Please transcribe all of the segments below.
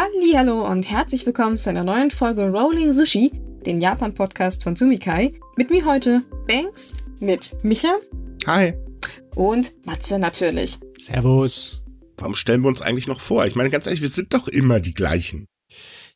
Hallo und herzlich willkommen zu einer neuen Folge Rolling Sushi, den Japan-Podcast von Sumikai. Mit mir heute Banks, mit Micha. Hi. Und Matze natürlich. Servus. Warum stellen wir uns eigentlich noch vor? Ich meine, ganz ehrlich, wir sind doch immer die gleichen.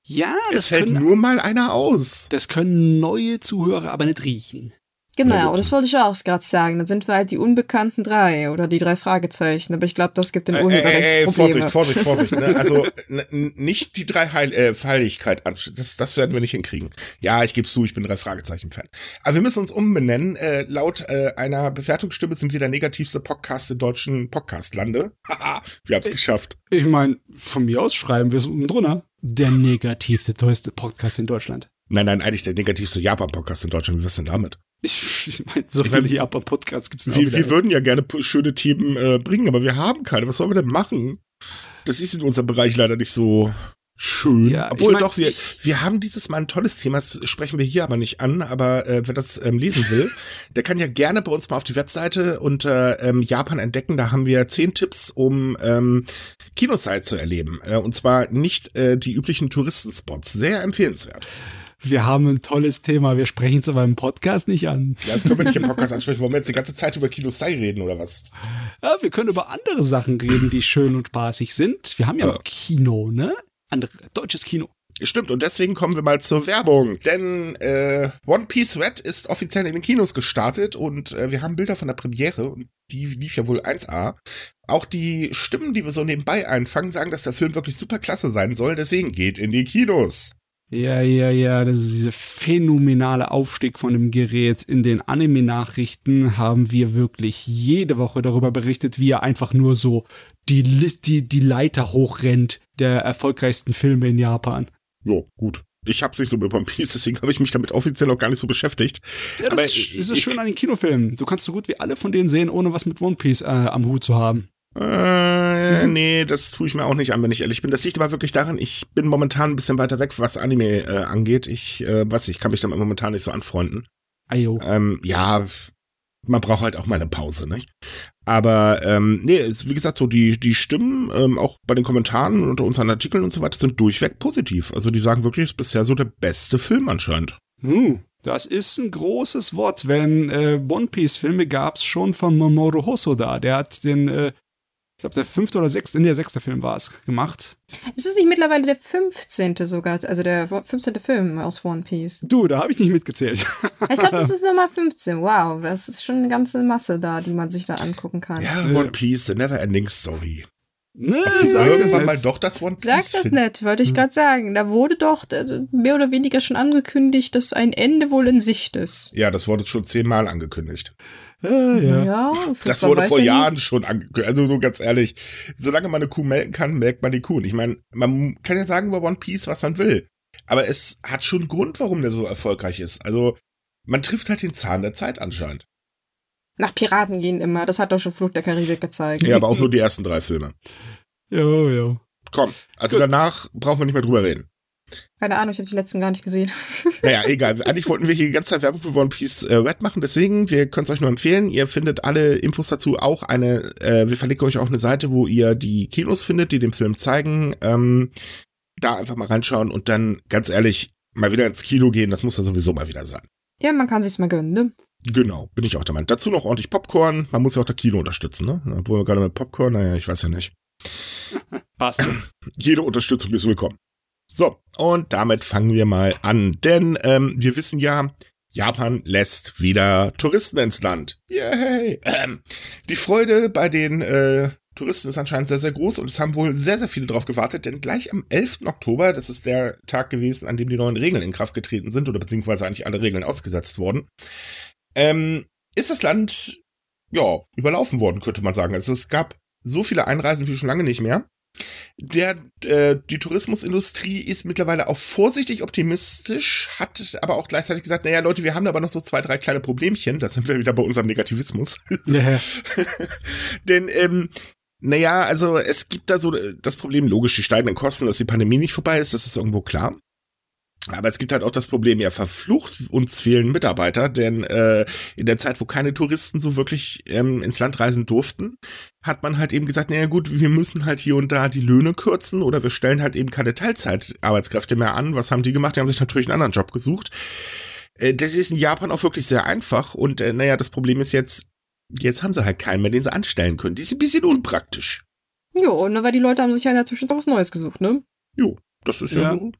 Ja, es fällt können, nur mal einer aus. Das können neue Zuhörer aber nicht riechen. Genau, das wollte ich auch gerade sagen. Dann sind wir halt die unbekannten drei oder die drei Fragezeichen. Aber ich glaube, das gibt den äh, Urheberrechtsprobleme. Äh, Vorsicht, Vorsicht, Vorsicht. Ne? Also nicht die drei Heil äh, Heiligkeit das, das werden wir nicht hinkriegen. Ja, ich gebe zu, ich bin drei Fragezeichen-Fan. Aber wir müssen uns umbenennen. Äh, laut äh, einer Bewertungsstimme sind wir der negativste Podcast im deutschen Podcastlande. Haha, wir haben es geschafft. Ich meine, von mir aus schreiben wir es unten drunter. Der negativste, teuerste Podcast in Deutschland. Nein, nein, eigentlich der negativste Japan-Podcast in Deutschland. Wie wär's denn damit? Ich, ich meine, so viele Japan-Podcasts gibt es nicht. Wir, wir würden ja gerne schöne Themen äh, bringen, aber wir haben keine. Was sollen wir denn machen? Das ist in unserem Bereich leider nicht so schön. Ja, Obwohl ich mein, doch, wir, wir haben dieses Mal ein tolles Thema, das sprechen wir hier aber nicht an, aber äh, wer das ähm, lesen will, der kann ja gerne bei uns mal auf die Webseite unter ähm, Japan entdecken. Da haben wir zehn Tipps, um ähm, Kinosite zu erleben. Äh, und zwar nicht äh, die üblichen Touristenspots. Sehr empfehlenswert wir haben ein tolles Thema, wir sprechen es aber im Podcast nicht an. Ja, das können wir nicht im Podcast ansprechen. Wollen wir jetzt die ganze Zeit über Kino Sai reden oder was? Ja, wir können über andere Sachen reden, die schön und spaßig sind. Wir haben ja, ja. Kino, ne? Andere, deutsches Kino. Stimmt, und deswegen kommen wir mal zur Werbung. Denn äh, One Piece Red ist offiziell in den Kinos gestartet und äh, wir haben Bilder von der Premiere und die lief ja wohl 1A. Auch die Stimmen, die wir so nebenbei einfangen, sagen, dass der Film wirklich super klasse sein soll. Deswegen geht in die Kinos. Ja, ja, ja, das ist dieser phänomenale Aufstieg von dem Gerät. In den Anime-Nachrichten haben wir wirklich jede Woche darüber berichtet, wie er einfach nur so die, die, die Leiter hochrennt der erfolgreichsten Filme in Japan. Jo, gut. Ich hab's nicht so mit One Piece, deswegen habe ich mich damit offiziell auch gar nicht so beschäftigt. Ja, das Aber ist, ist schön an den Kinofilmen. Du kannst so gut wie alle von denen sehen, ohne was mit One Piece äh, am Hut zu haben. Äh, nee, das tue ich mir auch nicht an, wenn ich ehrlich bin. Das liegt aber wirklich daran, ich bin momentan ein bisschen weiter weg, was Anime äh, angeht. Ich äh, weiß ich kann mich damit momentan nicht so anfreunden. Ayo. Ähm, ja, man braucht halt auch mal eine Pause, nicht? Aber ähm, nee, wie gesagt, so die die Stimmen ähm, auch bei den Kommentaren unter unseren Artikeln und so weiter sind durchweg positiv. Also die sagen wirklich, es ist bisher so der beste Film anscheinend. Hm, das ist ein großes Wort, wenn äh, One Piece Filme gab's schon von Mamoru Hosoda. Der hat den äh, ich glaube, der fünfte oder sechste, in der sechste Film war es, gemacht. Ist es nicht mittlerweile der 15. sogar, also der 15. Film aus One Piece? Du, da habe ich nicht mitgezählt. Ich glaube, das ist Nummer 15. Wow, das ist schon eine ganze Masse da, die man sich da angucken kann. Ja, One Piece, the never ending story. Ne, sag irgendwann mal doch das One Piece. Sag das nicht, wollte ich gerade sagen. Da wurde doch mehr oder weniger schon angekündigt, dass ein Ende wohl in Sicht ist. Ja, das wurde schon zehnmal angekündigt. Ja, ja. ja das wurde vor Jahren nicht. schon angekündigt. Also so ganz ehrlich, solange man eine Kuh melken kann, melkt man die Kuh. Und ich meine, man kann ja sagen über One Piece, was man will. Aber es hat schon einen Grund, warum der so erfolgreich ist. Also, man trifft halt den Zahn der Zeit anscheinend. Nach Piraten gehen immer, das hat doch schon Flug der Karibik gezeigt. Ja, aber auch nur die ersten drei Filme. Jo, jo. Komm, also Gut. danach brauchen wir nicht mehr drüber reden. Keine Ahnung, ich habe die letzten gar nicht gesehen. Naja, egal. Eigentlich wollten wir hier die ganze Zeit Werbung für One Piece äh, Red machen, deswegen, wir können es euch nur empfehlen. Ihr findet alle Infos dazu auch eine, äh, wir verlinken euch auch eine Seite, wo ihr die Kinos findet, die den Film zeigen. Ähm, da einfach mal reinschauen und dann, ganz ehrlich, mal wieder ins Kino gehen, das muss ja sowieso mal wieder sein. Ja, man kann sich's mal gönnen, ne? Genau, bin ich auch der Meinung. Dazu noch ordentlich Popcorn. Man muss ja auch das Kino unterstützen, ne? Obwohl wir gerade mit Popcorn, naja, ich weiß ja nicht. Passt. Jede Unterstützung ist willkommen. So, und damit fangen wir mal an. Denn ähm, wir wissen ja, Japan lässt wieder Touristen ins Land. Yay! Ähm, die Freude bei den äh, Touristen ist anscheinend sehr, sehr groß und es haben wohl sehr, sehr viele drauf gewartet, denn gleich am 11. Oktober, das ist der Tag gewesen, an dem die neuen Regeln in Kraft getreten sind oder beziehungsweise eigentlich alle Regeln ausgesetzt wurden, ähm, ist das Land, ja, überlaufen worden, könnte man sagen. Also es gab so viele Einreisen wie schon lange nicht mehr. Der, äh, die Tourismusindustrie ist mittlerweile auch vorsichtig optimistisch, hat aber auch gleichzeitig gesagt, naja Leute, wir haben aber noch so zwei, drei kleine Problemchen, da sind wir wieder bei unserem Negativismus. Ja. Denn, ähm, naja, also es gibt da so das Problem, logisch, die steigenden Kosten, dass die Pandemie nicht vorbei ist, das ist irgendwo klar. Aber es gibt halt auch das Problem, ja, verflucht uns fehlen Mitarbeiter, denn äh, in der Zeit, wo keine Touristen so wirklich ähm, ins Land reisen durften, hat man halt eben gesagt, naja gut, wir müssen halt hier und da die Löhne kürzen oder wir stellen halt eben keine Teilzeitarbeitskräfte mehr an. Was haben die gemacht? Die haben sich natürlich einen anderen Job gesucht. Äh, das ist in Japan auch wirklich sehr einfach und äh, naja, das Problem ist jetzt, jetzt haben sie halt keinen mehr, den sie anstellen können. Die ist ein bisschen unpraktisch. Jo, und weil die Leute haben sich ja in der Zwischenzeit was Neues gesucht, ne? Jo, das ist ja, ja so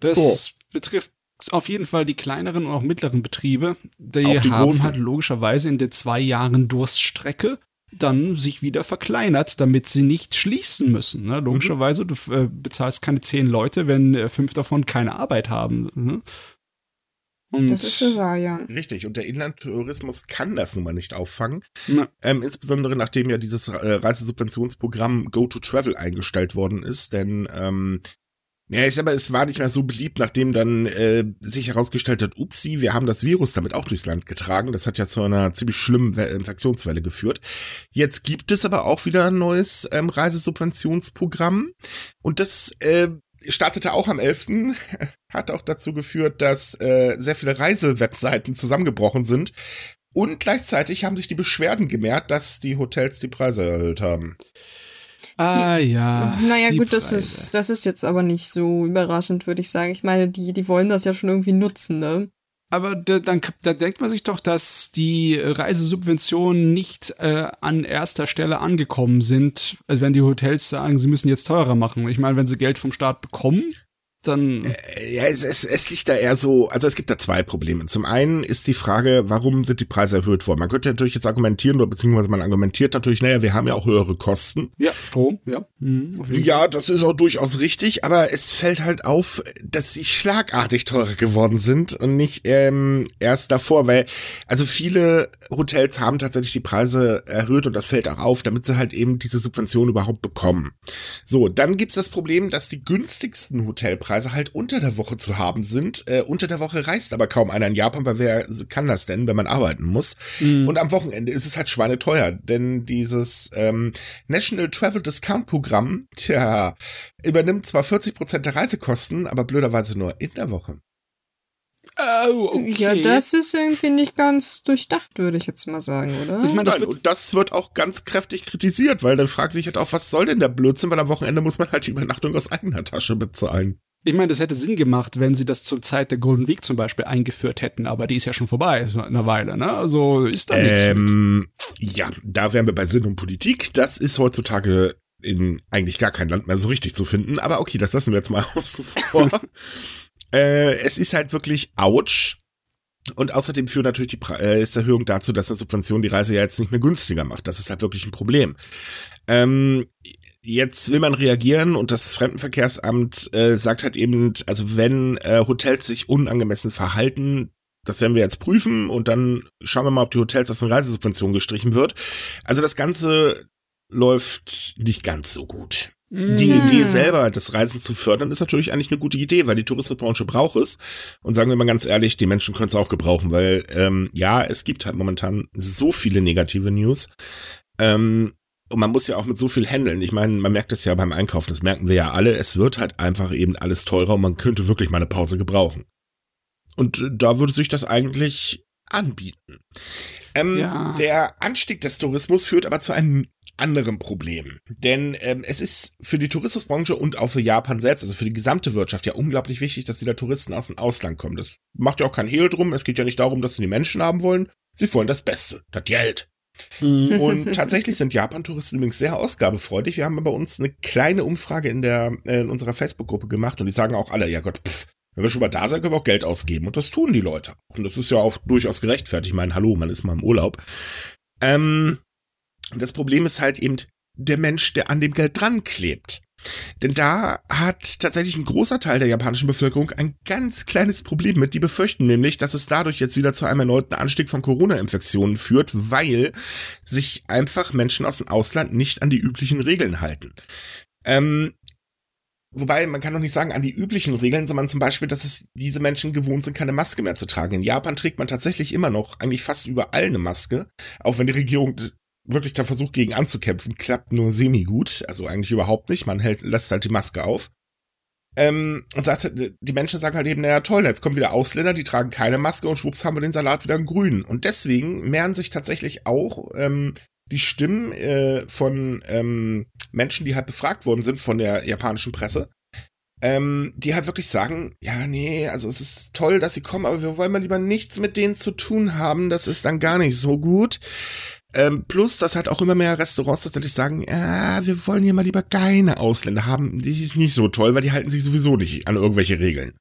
das oh. betrifft auf jeden Fall die kleineren und auch mittleren Betriebe. Die, die haben großen. halt logischerweise in den zwei Jahren Durststrecke dann sich wieder verkleinert, damit sie nicht schließen müssen. Ne? Logischerweise, mhm. du äh, bezahlst keine zehn Leute, wenn äh, fünf davon keine Arbeit haben. Ne? Und das ist so wahr, ja. Richtig, und der Inlandtourismus kann das nun mal nicht auffangen. Ähm, insbesondere nachdem ja dieses äh, Reisesubventionsprogramm Go to Travel eingestellt worden ist, denn ähm, ja, ich mal, es war nicht mehr so beliebt, nachdem dann äh, sich herausgestellt hat, upsi, wir haben das Virus damit auch durchs Land getragen. Das hat ja zu einer ziemlich schlimmen Infektionswelle geführt. Jetzt gibt es aber auch wieder ein neues ähm, Reisesubventionsprogramm. Und das äh, startete auch am 11. hat auch dazu geführt, dass äh, sehr viele Reisewebseiten zusammengebrochen sind. Und gleichzeitig haben sich die Beschwerden gemehrt, dass die Hotels die Preise erhöht haben. Ah ja. Naja, gut, das ist, das ist jetzt aber nicht so überraschend, würde ich sagen. Ich meine, die, die wollen das ja schon irgendwie nutzen, ne? Aber da, dann da denkt man sich doch, dass die Reisesubventionen nicht äh, an erster Stelle angekommen sind, wenn die Hotels sagen, sie müssen jetzt teurer machen. Ich meine, wenn sie Geld vom Staat bekommen, dann. Äh, ja, es, es, es liegt da eher so, also es gibt da zwei Probleme. Zum einen ist die Frage, warum sind die Preise erhöht worden? Man könnte natürlich jetzt argumentieren, oder beziehungsweise man argumentiert natürlich, naja, wir haben ja auch höhere Kosten. Ja, Strom, ja. Mhm, ja, das ist auch durchaus richtig, aber es fällt halt auf, dass sie schlagartig teurer geworden sind und nicht ähm, erst davor, weil also viele Hotels haben tatsächlich die Preise erhöht und das fällt auch auf, damit sie halt eben diese Subvention überhaupt bekommen. So, dann gibt's das Problem, dass die günstigsten Hotelpreise Preise halt unter der Woche zu haben sind. Äh, unter der Woche reist aber kaum einer in Japan, weil wer kann das denn, wenn man arbeiten muss? Mhm. Und am Wochenende ist es halt schweineteuer, denn dieses ähm, National Travel Discount Programm, tja, übernimmt zwar 40 Prozent der Reisekosten, aber blöderweise nur in der Woche. Oh, okay. Ja, das ist irgendwie nicht ganz durchdacht, würde ich jetzt mal sagen, oder? Ich meine, das, Nein, wird das wird auch ganz kräftig kritisiert, weil dann fragt sich halt auch, was soll denn der Blödsinn, weil am Wochenende muss man halt die Übernachtung aus eigener Tasche bezahlen. Ich meine, das hätte Sinn gemacht, wenn sie das zur Zeit der Golden Week zum Beispiel eingeführt hätten, aber die ist ja schon vorbei, so eine Weile, ne? Also ist da ähm, nichts. Ja, da wären wir bei Sinn und Politik. Das ist heutzutage in eigentlich gar kein Land mehr so richtig zu finden. Aber okay, das lassen wir jetzt mal außen vor. Äh, es ist halt wirklich ouch. Und außerdem führt natürlich die Preiserhöhung dazu, dass eine Subvention die Reise ja jetzt nicht mehr günstiger macht. Das ist halt wirklich ein Problem. Ähm, Jetzt will man reagieren und das Fremdenverkehrsamt äh, sagt halt eben, also wenn äh, Hotels sich unangemessen verhalten, das werden wir jetzt prüfen und dann schauen wir mal, ob die Hotels aus den Reisesubventionen gestrichen wird. Also das Ganze läuft nicht ganz so gut. Die mhm. Idee selber, das Reisen zu fördern, ist natürlich eigentlich eine gute Idee, weil die Tourismusbranche braucht es. Und sagen wir mal ganz ehrlich, die Menschen können es auch gebrauchen, weil ähm, ja, es gibt halt momentan so viele negative News. Ähm, und man muss ja auch mit so viel handeln. Ich meine, man merkt es ja beim Einkaufen, das merken wir ja alle. Es wird halt einfach eben alles teurer und man könnte wirklich mal eine Pause gebrauchen. Und äh, da würde sich das eigentlich anbieten. Ähm, ja. Der Anstieg des Tourismus führt aber zu einem anderen Problem. Denn ähm, es ist für die Tourismusbranche und auch für Japan selbst, also für die gesamte Wirtschaft, ja unglaublich wichtig, dass wieder Touristen aus dem Ausland kommen. Das macht ja auch kein Hehl drum. Es geht ja nicht darum, dass sie die Menschen haben wollen. Sie wollen das Beste, das Geld. Mhm. Und tatsächlich sind Japan-Touristen übrigens sehr ausgabefreudig. Wir haben bei uns eine kleine Umfrage in der äh, in unserer Facebook-Gruppe gemacht und die sagen auch alle, ja Gott, pff, wenn wir schon mal da sind, können wir auch Geld ausgeben. Und das tun die Leute. Und das ist ja auch durchaus gerechtfertigt. Ich meine, hallo, man ist mal im Urlaub. Ähm, das Problem ist halt eben der Mensch, der an dem Geld dran klebt. Denn da hat tatsächlich ein großer Teil der japanischen Bevölkerung ein ganz kleines Problem mit. Die befürchten nämlich, dass es dadurch jetzt wieder zu einem erneuten Anstieg von Corona-Infektionen führt, weil sich einfach Menschen aus dem Ausland nicht an die üblichen Regeln halten. Ähm, Wobei, man kann doch nicht sagen an die üblichen Regeln, sondern zum Beispiel, dass es diese Menschen gewohnt sind, keine Maske mehr zu tragen. In Japan trägt man tatsächlich immer noch eigentlich fast überall eine Maske, auch wenn die Regierung wirklich der Versuch gegen anzukämpfen klappt nur semi gut, also eigentlich überhaupt nicht. Man hält, lässt halt die Maske auf. Ähm, und sagt, die Menschen sagen halt eben, naja, toll, jetzt kommen wieder Ausländer, die tragen keine Maske und schwupps haben wir den Salat wieder in grün. Und deswegen mehren sich tatsächlich auch ähm, die Stimmen äh, von ähm, Menschen, die halt befragt worden sind von der japanischen Presse, ähm, die halt wirklich sagen, ja, nee, also es ist toll, dass sie kommen, aber wir wollen mal lieber nichts mit denen zu tun haben, das ist dann gar nicht so gut. Ähm, plus, dass halt auch immer mehr Restaurants tatsächlich sagen, ja, wir wollen hier mal lieber keine Ausländer haben. Die ist nicht so toll, weil die halten sich sowieso nicht an irgendwelche Regeln.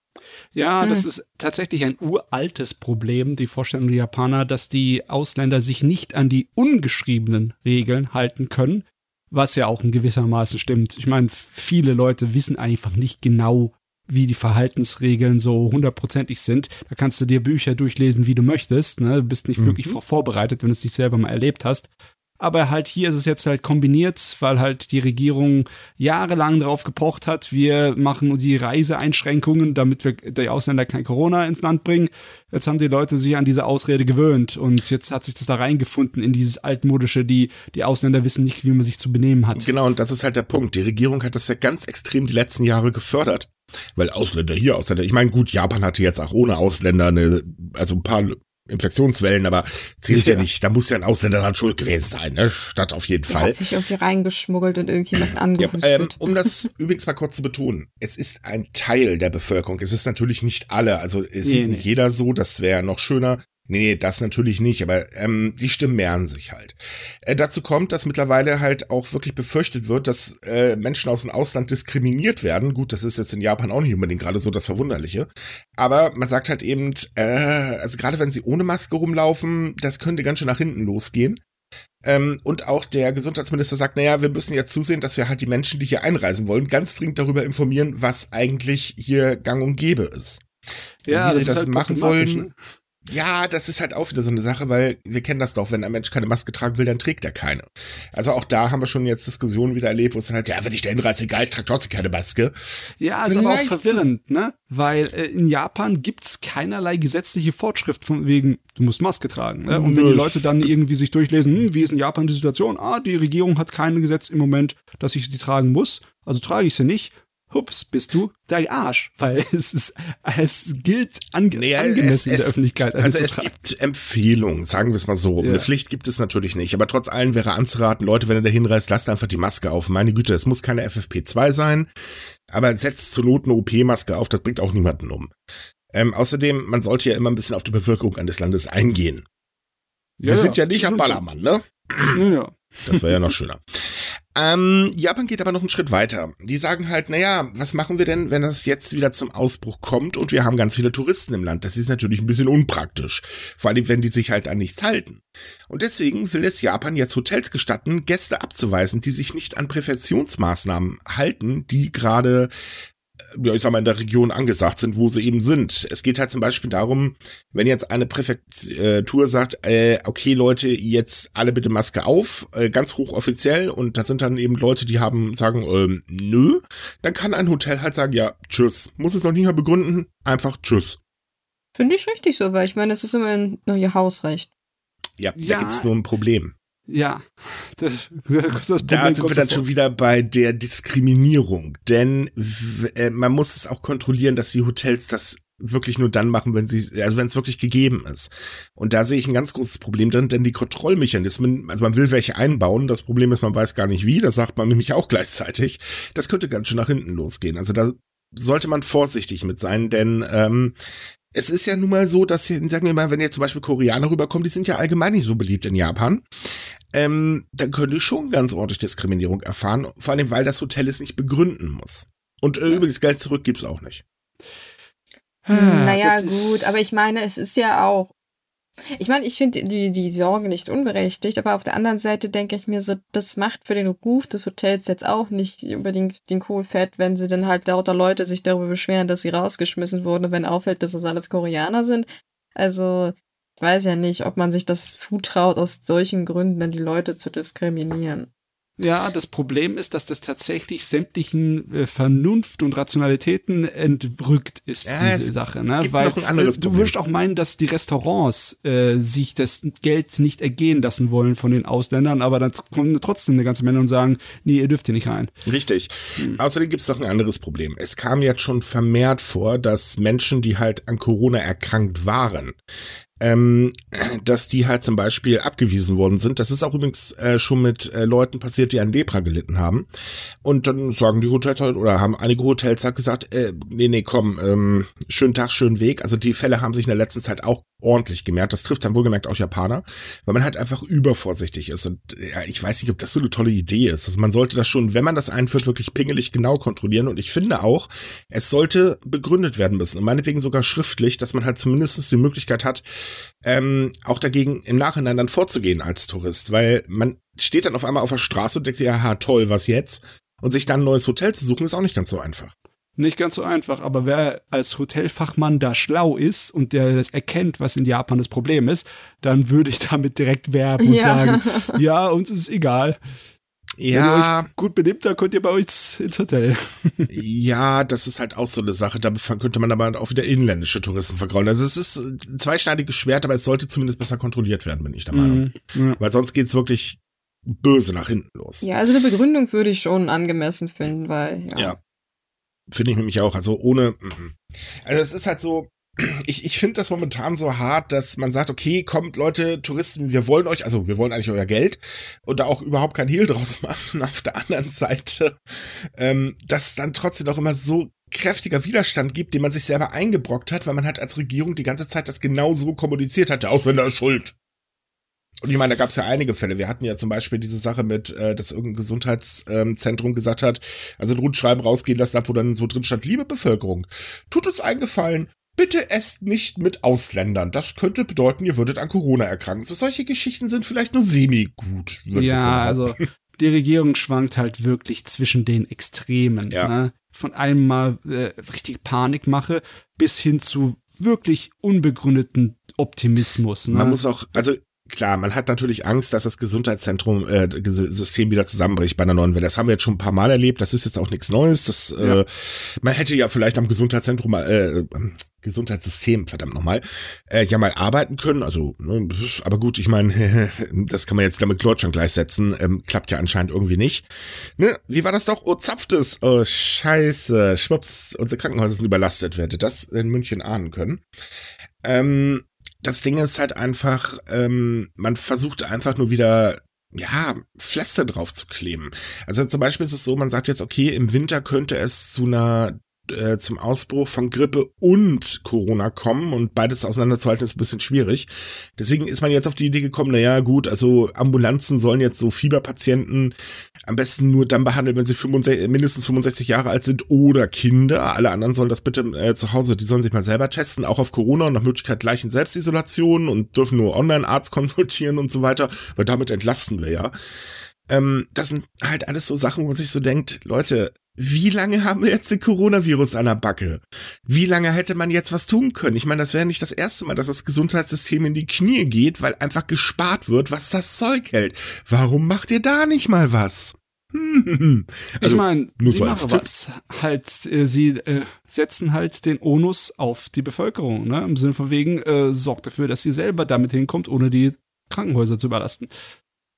Ja, hm. das ist tatsächlich ein uraltes Problem, die Vorstellung der Japaner, dass die Ausländer sich nicht an die ungeschriebenen Regeln halten können, was ja auch in gewissermaßen stimmt. Ich meine, viele Leute wissen einfach nicht genau, wie die Verhaltensregeln so hundertprozentig sind. Da kannst du dir Bücher durchlesen, wie du möchtest. Ne? Du bist nicht mhm. wirklich vorbereitet, wenn du es nicht selber mal erlebt hast. Aber halt hier ist es jetzt halt kombiniert, weil halt die Regierung jahrelang darauf gepocht hat, wir machen die Reiseeinschränkungen, damit wir die Ausländer kein Corona ins Land bringen. Jetzt haben die Leute sich an diese Ausrede gewöhnt und jetzt hat sich das da reingefunden in dieses altmodische, die, die Ausländer wissen nicht, wie man sich zu benehmen hat. Genau, und das ist halt der Punkt. Die Regierung hat das ja ganz extrem die letzten Jahre gefördert. Weil Ausländer hier, Ausländer. Ich meine, gut, Japan hatte jetzt auch ohne Ausländer eine, also ein paar Infektionswellen, aber zählt ja. ja, nicht. Da muss ja ein Ausländer dran schuld gewesen sein, ne? Statt auf jeden Fall. Hat sich irgendwie reingeschmuggelt und irgendjemanden angehustet. Ja, ähm, um das übrigens mal kurz zu betonen. Es ist ein Teil der Bevölkerung. Es ist natürlich nicht alle. Also es nee, sieht nicht jeder so. Das wäre noch schöner. Nee, nee, das natürlich nicht, aber ähm, die Stimmen mehren sich halt. Äh, dazu kommt, dass mittlerweile halt auch wirklich befürchtet wird, dass äh, Menschen aus dem Ausland diskriminiert werden. Gut, das ist jetzt in Japan auch nicht unbedingt gerade so das Verwunderliche. Aber man sagt halt eben, äh, also gerade wenn sie ohne Maske rumlaufen, das könnte ganz schön nach hinten losgehen. Ähm, und auch der Gesundheitsminister sagt, naja, wir müssen jetzt zusehen, dass wir halt die Menschen, die hier einreisen wollen, ganz dringend darüber informieren, was eigentlich hier gang und gäbe ist. Ja, wie sie das, das halt machen wollen. Ne? Ja, das ist halt auch wieder so eine Sache, weil wir kennen das doch, wenn ein Mensch keine Maske tragen will, dann trägt er keine. Also auch da haben wir schon jetzt Diskussionen wieder erlebt, wo es dann halt, ja, wenn ich da hinreise, egal, trage trotzdem keine Maske. Ja, ist aber auch verwirrend, ne? Weil äh, in Japan gibt's keinerlei gesetzliche Fortschrift von wegen, du musst Maske tragen. Ne? Und wenn die Leute dann irgendwie sich durchlesen, hm, wie ist in Japan die Situation? Ah, die Regierung hat kein Gesetz im Moment, dass ich sie tragen muss, also trage ich sie nicht hups, bist du der Arsch, weil es ist, es gilt ange nee, angemessen es, in der Öffentlichkeit. Also es gibt Empfehlungen, sagen wir es mal so. Ja. Eine Pflicht gibt es natürlich nicht, aber trotz allem wäre anzuraten, Leute, wenn ihr da hinreist, lasst einfach die Maske auf. Meine Güte, es muss keine FFP2 sein, aber setzt zur Not eine OP-Maske auf, das bringt auch niemanden um. Ähm, außerdem, man sollte ja immer ein bisschen auf die Bevölkerung eines Landes eingehen. Ja, wir sind ja nicht am Ballermann, ne? Ja, ja. Das wäre ja noch schöner. Ähm, Japan geht aber noch einen Schritt weiter. Die sagen halt, naja, was machen wir denn, wenn das jetzt wieder zum Ausbruch kommt und wir haben ganz viele Touristen im Land? Das ist natürlich ein bisschen unpraktisch. Vor allem, wenn die sich halt an nichts halten. Und deswegen will es Japan jetzt Hotels gestatten, Gäste abzuweisen, die sich nicht an Präventionsmaßnahmen halten, die gerade ja, ich sag mal, in der Region angesagt sind, wo sie eben sind. Es geht halt zum Beispiel darum, wenn jetzt eine Präfektur sagt, äh, okay Leute, jetzt alle bitte Maske auf, äh, ganz hochoffiziell, und da sind dann eben Leute, die haben, sagen, ähm, nö, dann kann ein Hotel halt sagen, ja, tschüss. Muss es noch nicht mal begründen, einfach tschüss. Finde ich richtig so, weil ich meine, es ist immerhin nur ihr Hausrecht. Ja, ja. da gibt's nur ein Problem. Ja, das, das Problem da sind wir dann schon wieder bei der Diskriminierung, denn äh, man muss es auch kontrollieren, dass die Hotels das wirklich nur dann machen, wenn sie, also wenn es wirklich gegeben ist. Und da sehe ich ein ganz großes Problem drin, denn die Kontrollmechanismen, also man will welche einbauen, das Problem ist, man weiß gar nicht wie, das sagt man nämlich auch gleichzeitig. Das könnte ganz schön nach hinten losgehen. Also da sollte man vorsichtig mit sein, denn ähm, es ist ja nun mal so, dass hier, sagen wir mal, wenn jetzt zum Beispiel Koreaner rüberkommen, die sind ja allgemein nicht so beliebt in Japan, ähm, dann könnte schon ganz ordentlich Diskriminierung erfahren, vor allem, weil das Hotel es nicht begründen muss. Und äh, übrigens, Geld zurück gibt's auch nicht. Hm, naja, gut, aber ich meine, es ist ja auch ich meine, ich finde die, die Sorge nicht unberechtigt, aber auf der anderen Seite denke ich mir so, das macht für den Ruf des Hotels jetzt auch nicht unbedingt den Kohl fett, wenn sie dann halt lauter Leute sich darüber beschweren, dass sie rausgeschmissen wurden, wenn auffällt, dass das alles Koreaner sind. Also, ich weiß ja nicht, ob man sich das zutraut, aus solchen Gründen dann die Leute zu diskriminieren. Ja, das Problem ist, dass das tatsächlich sämtlichen äh, Vernunft und Rationalitäten entrückt ist, ja, diese Sache. Ne? Weil du wirst auch meinen, dass die Restaurants äh, sich das Geld nicht ergehen lassen wollen von den Ausländern, aber dann kommen trotzdem eine ganze Menge und sagen, nee, ihr dürft hier nicht rein. Richtig. Hm. Außerdem gibt es noch ein anderes Problem. Es kam jetzt schon vermehrt vor, dass Menschen, die halt an Corona erkrankt waren, ähm, dass die halt zum Beispiel abgewiesen worden sind. Das ist auch übrigens äh, schon mit äh, Leuten passiert, die an Lepra gelitten haben. Und dann sagen die Hotels halt, oder haben einige Hotels halt gesagt, äh, nee, nee, komm, ähm, schönen Tag, schönen Weg. Also die Fälle haben sich in der letzten Zeit auch ordentlich gemerkt. Das trifft dann wohlgemerkt auch Japaner, weil man halt einfach übervorsichtig ist. Und ja, ich weiß nicht, ob das so eine tolle Idee ist. Also man sollte das schon, wenn man das einführt, wirklich pingelig genau kontrollieren. Und ich finde auch, es sollte begründet werden müssen. Und meinetwegen sogar schriftlich, dass man halt zumindest die Möglichkeit hat, ähm, auch dagegen im Nachhinein dann vorzugehen als Tourist. Weil man steht dann auf einmal auf der Straße und denkt aha, toll, was jetzt? Und sich dann ein neues Hotel zu suchen, ist auch nicht ganz so einfach nicht ganz so einfach, aber wer als Hotelfachmann da schlau ist und der das erkennt, was in Japan das Problem ist, dann würde ich damit direkt werben und ja. sagen, ja, uns ist egal. Ja. Wenn ihr euch gut benimmt, dann könnt ihr bei uns ins Hotel. ja, das ist halt auch so eine Sache. Da könnte man aber auch wieder inländische Touristen vergraulen. Also es ist ein zweischneidiges Schwert, aber es sollte zumindest besser kontrolliert werden, bin ich der Meinung. Mhm. Ja. Weil sonst geht's wirklich böse nach hinten los. Ja, also eine Begründung würde ich schon angemessen finden, weil ja. ja. Finde ich nämlich auch. Also ohne. Mhm. Also es ist halt so. Ich, ich finde das momentan so hart, dass man sagt, okay, kommt Leute, Touristen, wir wollen euch, also wir wollen eigentlich euer Geld und da auch überhaupt kein Hehl draus machen. Auf der anderen Seite, ähm, dass es dann trotzdem noch immer so kräftiger Widerstand gibt, den man sich selber eingebrockt hat, weil man halt als Regierung die ganze Zeit das genau so kommuniziert hat. Der Ausländer ist schuld. Und ich meine, da gab es ja einige Fälle. Wir hatten ja zum Beispiel diese Sache mit, äh, dass irgendein Gesundheitszentrum ähm, gesagt hat, also ein Rundschreiben rausgehen lassen hat, wo dann so drin stand, liebe Bevölkerung, tut uns eingefallen, bitte esst nicht mit Ausländern. Das könnte bedeuten, ihr würdet an Corona erkranken. So solche Geschichten sind vielleicht nur semi-gut. Ja, also die Regierung schwankt halt wirklich zwischen den Extremen. Ja. Ne? Von einem Mal äh, richtig Panikmache bis hin zu wirklich unbegründeten Optimismus. Ne? Man muss auch, also klar, man hat natürlich Angst, dass das Gesundheitszentrum, äh, System wieder zusammenbricht bei einer neuen Welle. Das haben wir jetzt schon ein paar Mal erlebt. Das ist jetzt auch nichts Neues. Das, äh, ja. äh, man hätte ja vielleicht am Gesundheitszentrum, äh, Gesundheitssystem, verdammt nochmal, äh, ja mal arbeiten können. Also, ne, aber gut, ich meine, das kann man jetzt damit Deutschland gleichsetzen. Ähm, klappt ja anscheinend irgendwie nicht. Ne, wie war das doch? Oh, zapft es. Oh, scheiße. Schwupps, unsere Krankenhäuser sind überlastet. Wer hätte das in München ahnen können? Ähm, das Ding ist halt einfach, ähm, man versucht einfach nur wieder ja, Pflaster drauf zu kleben. Also zum Beispiel ist es so, man sagt jetzt, okay, im Winter könnte es zu einer äh, zum Ausbruch von Grippe und Corona kommen und beides auseinanderzuhalten ist ein bisschen schwierig. Deswegen ist man jetzt auf die Idee gekommen, na ja, gut, also Ambulanzen sollen jetzt so Fieberpatienten am besten nur dann behandeln, wenn sie 65, mindestens 65 Jahre alt sind oder Kinder. Alle anderen sollen das bitte äh, zu Hause, die sollen sich mal selber testen, auch auf Corona und nach Möglichkeit gleich in Selbstisolation und dürfen nur Online-Arzt konsultieren und so weiter, weil damit entlasten wir ja. Ähm, das sind halt alles so Sachen, wo man sich so denkt, Leute, wie lange haben wir jetzt den Coronavirus an der Backe? Wie lange hätte man jetzt was tun können? Ich meine, das wäre nicht das erste Mal, dass das Gesundheitssystem in die Knie geht, weil einfach gespart wird, was das Zeug hält. Warum macht ihr da nicht mal was? also, ich meine, sie machen was. Halt, äh, sie äh, setzen halt den Onus auf die Bevölkerung, ne? Im Sinne von wegen, äh, sorgt dafür, dass sie selber damit hinkommt, ohne die Krankenhäuser zu überlasten.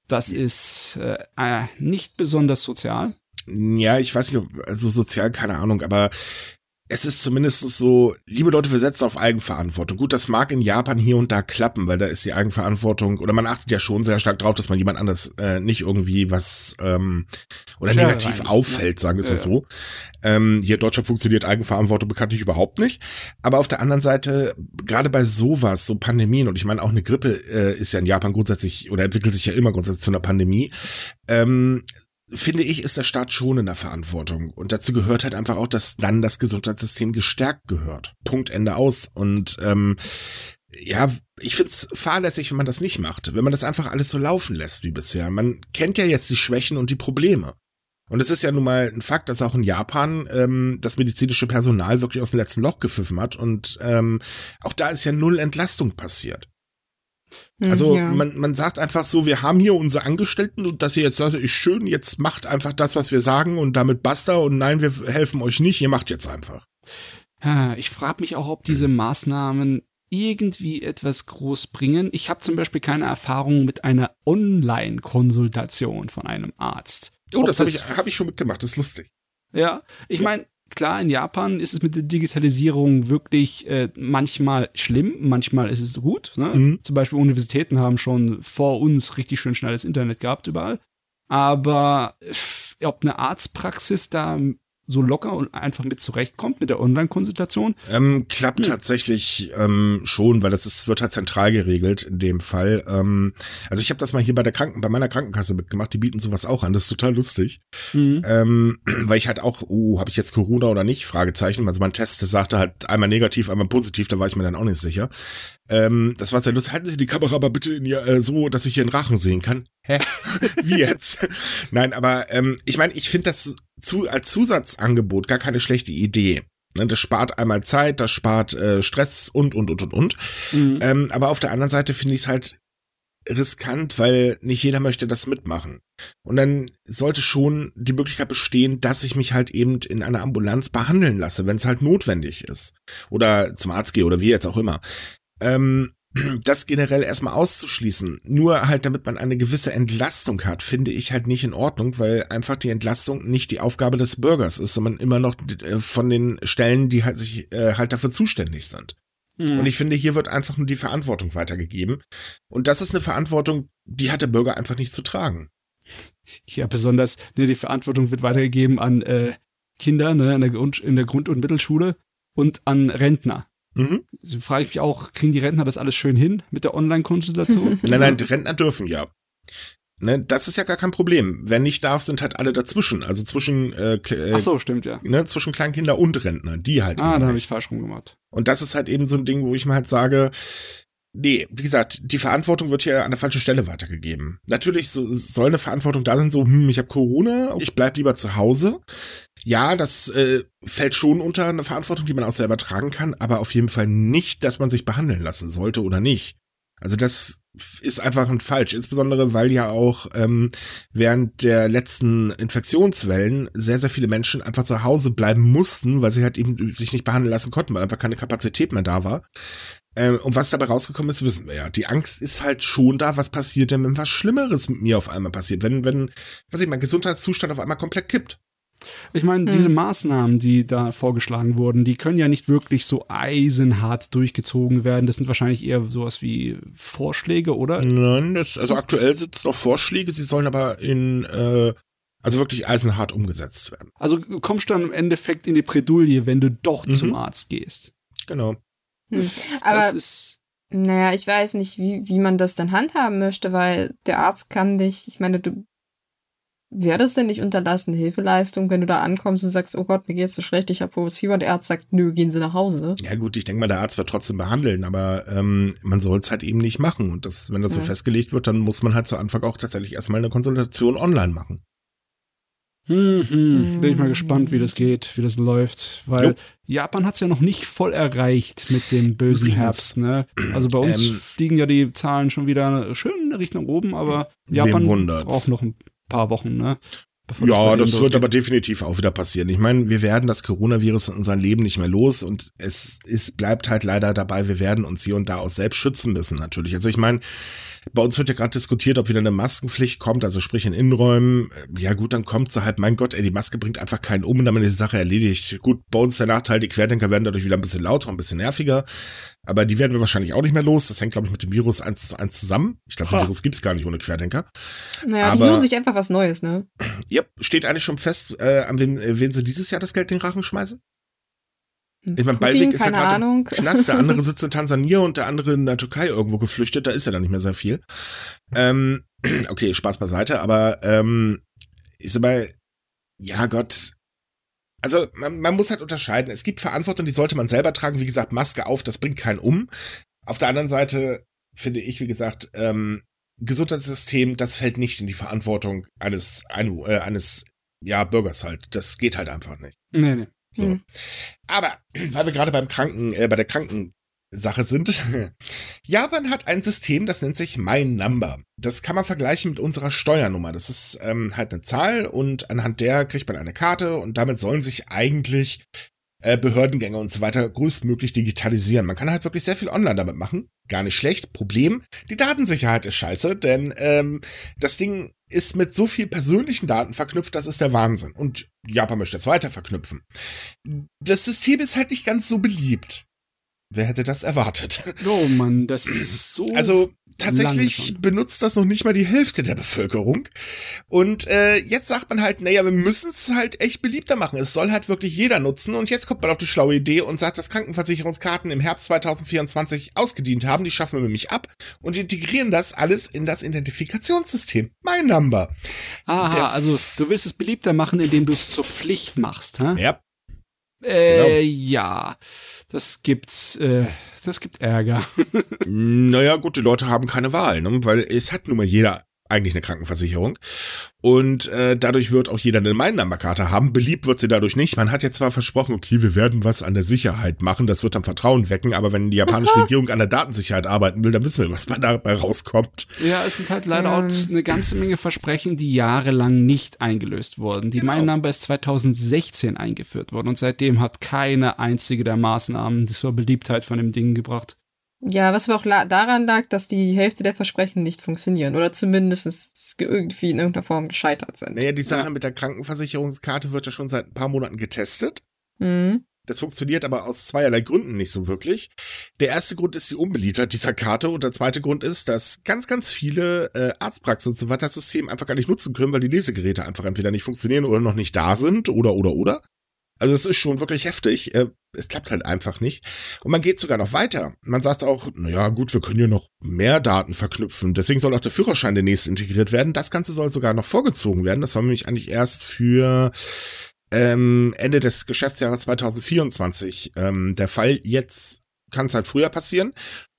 Das ist äh, äh nicht besonders sozial ja, ich weiß nicht, also sozial, keine Ahnung, aber es ist zumindest so, liebe Leute, wir setzen auf Eigenverantwortung. Gut, das mag in Japan hier und da klappen, weil da ist die Eigenverantwortung, oder man achtet ja schon sehr stark drauf, dass man jemand anders äh, nicht irgendwie was ähm, oder Schnell negativ rein. auffällt, sagen wir es ja, so. Ähm, hier in Deutschland funktioniert Eigenverantwortung bekanntlich überhaupt nicht. Aber auf der anderen Seite, gerade bei sowas, so Pandemien, und ich meine auch eine Grippe äh, ist ja in Japan grundsätzlich oder entwickelt sich ja immer grundsätzlich zu einer Pandemie, ähm, finde ich, ist der Staat schon in der Verantwortung. Und dazu gehört halt einfach auch, dass dann das Gesundheitssystem gestärkt gehört. Punkt, Ende aus. Und ähm, ja, ich find's fahrlässig, wenn man das nicht macht. Wenn man das einfach alles so laufen lässt wie bisher. Man kennt ja jetzt die Schwächen und die Probleme. Und es ist ja nun mal ein Fakt, dass auch in Japan ähm, das medizinische Personal wirklich aus dem letzten Loch gepfiffen hat. Und ähm, auch da ist ja null Entlastung passiert. Hm, also ja. man, man sagt einfach so, wir haben hier unsere Angestellten und das hier jetzt, das ist schön, jetzt macht einfach das, was wir sagen und damit basta und nein, wir helfen euch nicht, ihr macht jetzt einfach. Ich frage mich auch, ob diese Maßnahmen irgendwie etwas groß bringen. Ich habe zum Beispiel keine Erfahrung mit einer Online-Konsultation von einem Arzt. Oh, das habe ich, hab ich schon mitgemacht, das ist lustig. Ja, ich meine, klar, in Japan ist es mit der Digitalisierung wirklich äh, manchmal schlimm, manchmal ist es gut. Ne? Mhm. Zum Beispiel Universitäten haben schon vor uns richtig schön schnelles Internet gehabt überall. Aber ob eine Arztpraxis da so locker und einfach mit zurechtkommt mit der Online-Konsultation? Ähm, klappt hm. tatsächlich ähm, schon, weil das ist, wird halt zentral geregelt in dem Fall. Ähm, also ich habe das mal hier bei der Kranken, bei meiner Krankenkasse mitgemacht, die bieten sowas auch an, das ist total lustig. Mhm. Ähm, weil ich halt auch, oh, habe ich jetzt Corona oder nicht? Fragezeichen. Also mein Test sagte halt einmal negativ, einmal positiv, da war ich mir dann auch nicht sicher. Ähm, das war sehr lustig. Halten Sie die Kamera aber bitte in ihr, äh, so, dass ich Ihren Rachen sehen kann. Hä? Wie jetzt? Nein, aber ähm, ich meine, ich finde das zu, als Zusatzangebot gar keine schlechte Idee. Ne, das spart einmal Zeit, das spart äh, Stress und, und, und, und, und. Mhm. Ähm, aber auf der anderen Seite finde ich es halt riskant, weil nicht jeder möchte das mitmachen. Und dann sollte schon die Möglichkeit bestehen, dass ich mich halt eben in einer Ambulanz behandeln lasse, wenn es halt notwendig ist. Oder zum Arzt gehe oder wie jetzt auch immer. Ähm, das generell erstmal auszuschließen, nur halt damit man eine gewisse Entlastung hat, finde ich halt nicht in Ordnung, weil einfach die Entlastung nicht die Aufgabe des Bürgers ist, sondern immer noch äh, von den Stellen, die halt sich äh, halt dafür zuständig sind. Mhm. Und ich finde, hier wird einfach nur die Verantwortung weitergegeben. Und das ist eine Verantwortung, die hat der Bürger einfach nicht zu tragen. Ja, besonders, ne, die Verantwortung wird weitergegeben an äh, Kinder ne, in, der Grund, in der Grund- und Mittelschule und an Rentner. Mhm. So frage ich mich auch, kriegen die Rentner das alles schön hin mit der Online-Konsultation? nein, nein, die Rentner dürfen ja. Ne, das ist ja gar kein Problem. Wer nicht darf, sind halt alle dazwischen. Also zwischen äh, äh, Ach so, stimmt, ja. Ne, zwischen Kleinkinder und Rentner, die halt. Ah, da habe ich falsch rumgemacht. Und das ist halt eben so ein Ding, wo ich mir halt sage, nee, wie gesagt, die Verantwortung wird hier an der falschen Stelle weitergegeben. Natürlich so, soll eine Verantwortung da sein, so, hm, ich habe Corona, ich bleib lieber zu Hause. Ja, das äh, fällt schon unter eine Verantwortung, die man auch selber tragen kann, aber auf jeden Fall nicht, dass man sich behandeln lassen sollte oder nicht. Also das ist einfach ein falsch, insbesondere weil ja auch ähm, während der letzten Infektionswellen sehr, sehr viele Menschen einfach zu Hause bleiben mussten, weil sie halt eben sich nicht behandeln lassen konnten, weil einfach keine Kapazität mehr da war. Ähm, und was dabei rausgekommen ist, wissen wir ja. Die Angst ist halt schon da, was passiert denn, wenn was Schlimmeres mit mir auf einmal passiert, wenn, wenn, was ich, mein Gesundheitszustand auf einmal komplett kippt. Ich meine, hm. diese Maßnahmen, die da vorgeschlagen wurden, die können ja nicht wirklich so eisenhart durchgezogen werden. Das sind wahrscheinlich eher sowas wie Vorschläge, oder? Nein, das, also aktuell sind es noch Vorschläge, sie sollen aber in, äh, also wirklich eisenhart umgesetzt werden. Also kommst du dann im Endeffekt in die Bredouille, wenn du doch mhm. zum Arzt gehst. Genau. Hm. Aber, das ist. Naja, ich weiß nicht, wie, wie man das dann handhaben möchte, weil der Arzt kann dich, ich meine, du Wäre das denn nicht unterlassene Hilfeleistung, wenn du da ankommst und sagst, oh Gott, mir geht's so schlecht, ich habe hohes Fieber und der Arzt sagt, nö, gehen Sie nach Hause? Ja gut, ich denke mal, der Arzt wird trotzdem behandeln, aber ähm, man soll es halt eben nicht machen. Und das, wenn das ja. so festgelegt wird, dann muss man halt zu Anfang auch tatsächlich erstmal eine Konsultation online machen. Hm, hm. Bin ich mal gespannt, wie das geht, wie das läuft. Weil jo. Japan hat es ja noch nicht voll erreicht mit dem bösen Übrigens, Herbst. Ne? Also bei uns ähm, fliegen ja die Zahlen schon wieder schön in Richtung oben, aber Japan braucht noch ein paar Wochen, ne? ja, das, das wird aber definitiv auch wieder passieren. Ich meine, wir werden das Coronavirus in unserem Leben nicht mehr los und es ist, bleibt halt leider dabei, wir werden uns hier und da auch selbst schützen müssen, natürlich. Also ich meine, bei uns wird ja gerade diskutiert, ob wieder eine Maskenpflicht kommt, also sprich in Innenräumen. Ja gut, dann kommt sie halt, mein Gott, ey, die Maske bringt einfach keinen um und damit ist die Sache erledigt. Gut, bei uns der Nachteil, die Querdenker werden dadurch wieder ein bisschen lauter, ein bisschen nerviger. Aber die werden wir wahrscheinlich auch nicht mehr los. Das hängt, glaube ich, mit dem Virus eins zu eins zusammen. Ich glaube, den Virus gibt's gar nicht ohne Querdenker. Naja, Aber, die suchen sich einfach was Neues, ne? Ja, steht eigentlich schon fest, äh, an wem, äh, wem sie dieses Jahr das Geld in den Rachen schmeißen? Ich meine, Ballweg ist ja gerade im Knast, der andere sitzt in Tansania und der andere in der Türkei irgendwo geflüchtet, da ist ja dann nicht mehr sehr viel. Ähm, okay, Spaß beiseite, aber ähm, ich sag mal, ja Gott, also man, man muss halt unterscheiden. Es gibt Verantwortung, die sollte man selber tragen. Wie gesagt, Maske auf, das bringt keinen um. Auf der anderen Seite finde ich, wie gesagt, ähm, Gesundheitssystem, das fällt nicht in die Verantwortung eines, äh, eines ja, Bürgers halt. Das geht halt einfach nicht. Nee, nee. So. Mhm. Aber weil wir gerade beim Kranken, äh, bei der Kranken Sache sind. Japan hat ein System, das nennt sich My Number. Das kann man vergleichen mit unserer Steuernummer. Das ist ähm, halt eine Zahl und anhand der kriegt man eine Karte und damit sollen sich eigentlich äh, Behördengänge und so weiter größtmöglich digitalisieren. Man kann halt wirklich sehr viel online damit machen. Gar nicht schlecht. Problem, die Datensicherheit ist scheiße, denn ähm, das Ding ist mit so viel persönlichen Daten verknüpft, das ist der Wahnsinn. Und Japan möchte es weiter verknüpfen. Das System ist halt nicht ganz so beliebt. Wer hätte das erwartet? Oh Mann, das ist so. Also tatsächlich benutzt das noch nicht mal die Hälfte der Bevölkerung. Und äh, jetzt sagt man halt, naja, wir müssen es halt echt beliebter machen. Es soll halt wirklich jeder nutzen. Und jetzt kommt man auf die schlaue Idee und sagt, dass Krankenversicherungskarten im Herbst 2024 ausgedient haben. Die schaffen wir nämlich ab und integrieren das alles in das Identifikationssystem. Mein Number. Aha, Der also du willst es beliebter machen, indem du es zur Pflicht machst, hä? Ja. Äh, genau. ja das gibt's, äh, das gibt Ärger. naja, gut, die Leute haben keine Wahl, ne? weil es hat nun mal jeder eigentlich eine Krankenversicherung. Und äh, dadurch wird auch jeder eine Mein-Number-Karte haben. Beliebt wird sie dadurch nicht. Man hat jetzt zwar versprochen, okay, wir werden was an der Sicherheit machen, das wird dann Vertrauen wecken, aber wenn die japanische. Regierung an der Datensicherheit arbeiten will, dann wissen wir, was dabei rauskommt. Ja, es sind halt leider ähm. auch eine ganze Menge Versprechen, die jahrelang nicht eingelöst wurden. Die genau. Mein-Number ist 2016 eingeführt worden und seitdem hat keine einzige der Maßnahmen zur Beliebtheit von dem Ding gebracht. Ja, was aber auch daran lag, dass die Hälfte der Versprechen nicht funktionieren oder zumindest irgendwie in irgendeiner Form gescheitert sind. Naja, die Sache ja. mit der Krankenversicherungskarte wird ja schon seit ein paar Monaten getestet. Mhm. Das funktioniert aber aus zweierlei Gründen nicht so wirklich. Der erste Grund ist die Unbeliebtheit dieser Karte und der zweite Grund ist, dass ganz, ganz viele äh, Arztpraxen und so weiter das System einfach gar nicht nutzen können, weil die Lesegeräte einfach entweder nicht funktionieren oder noch nicht da sind oder oder oder. Also es ist schon wirklich heftig. Äh, es klappt halt einfach nicht. Und man geht sogar noch weiter. Man sagt auch, naja, gut, wir können hier noch mehr Daten verknüpfen. Deswegen soll auch der Führerschein demnächst integriert werden. Das Ganze soll sogar noch vorgezogen werden. Das war nämlich eigentlich erst für ähm, Ende des Geschäftsjahres 2024 ähm, der Fall. Jetzt kann es halt früher passieren.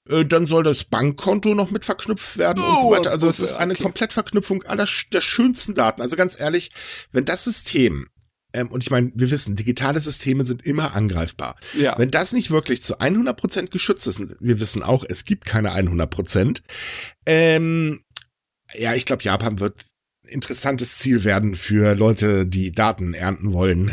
Äh, dann soll das Bankkonto noch mit verknüpft werden oh, und so oh, weiter. Also es ist eine okay. Komplettverknüpfung aller der schönsten Daten. Also ganz ehrlich, wenn das System ähm, und ich meine, wir wissen, digitale Systeme sind immer angreifbar. Ja. Wenn das nicht wirklich zu 100% geschützt ist, wir wissen auch, es gibt keine 100%, ähm, ja, ich glaube, Japan wird interessantes Ziel werden für Leute, die Daten ernten wollen.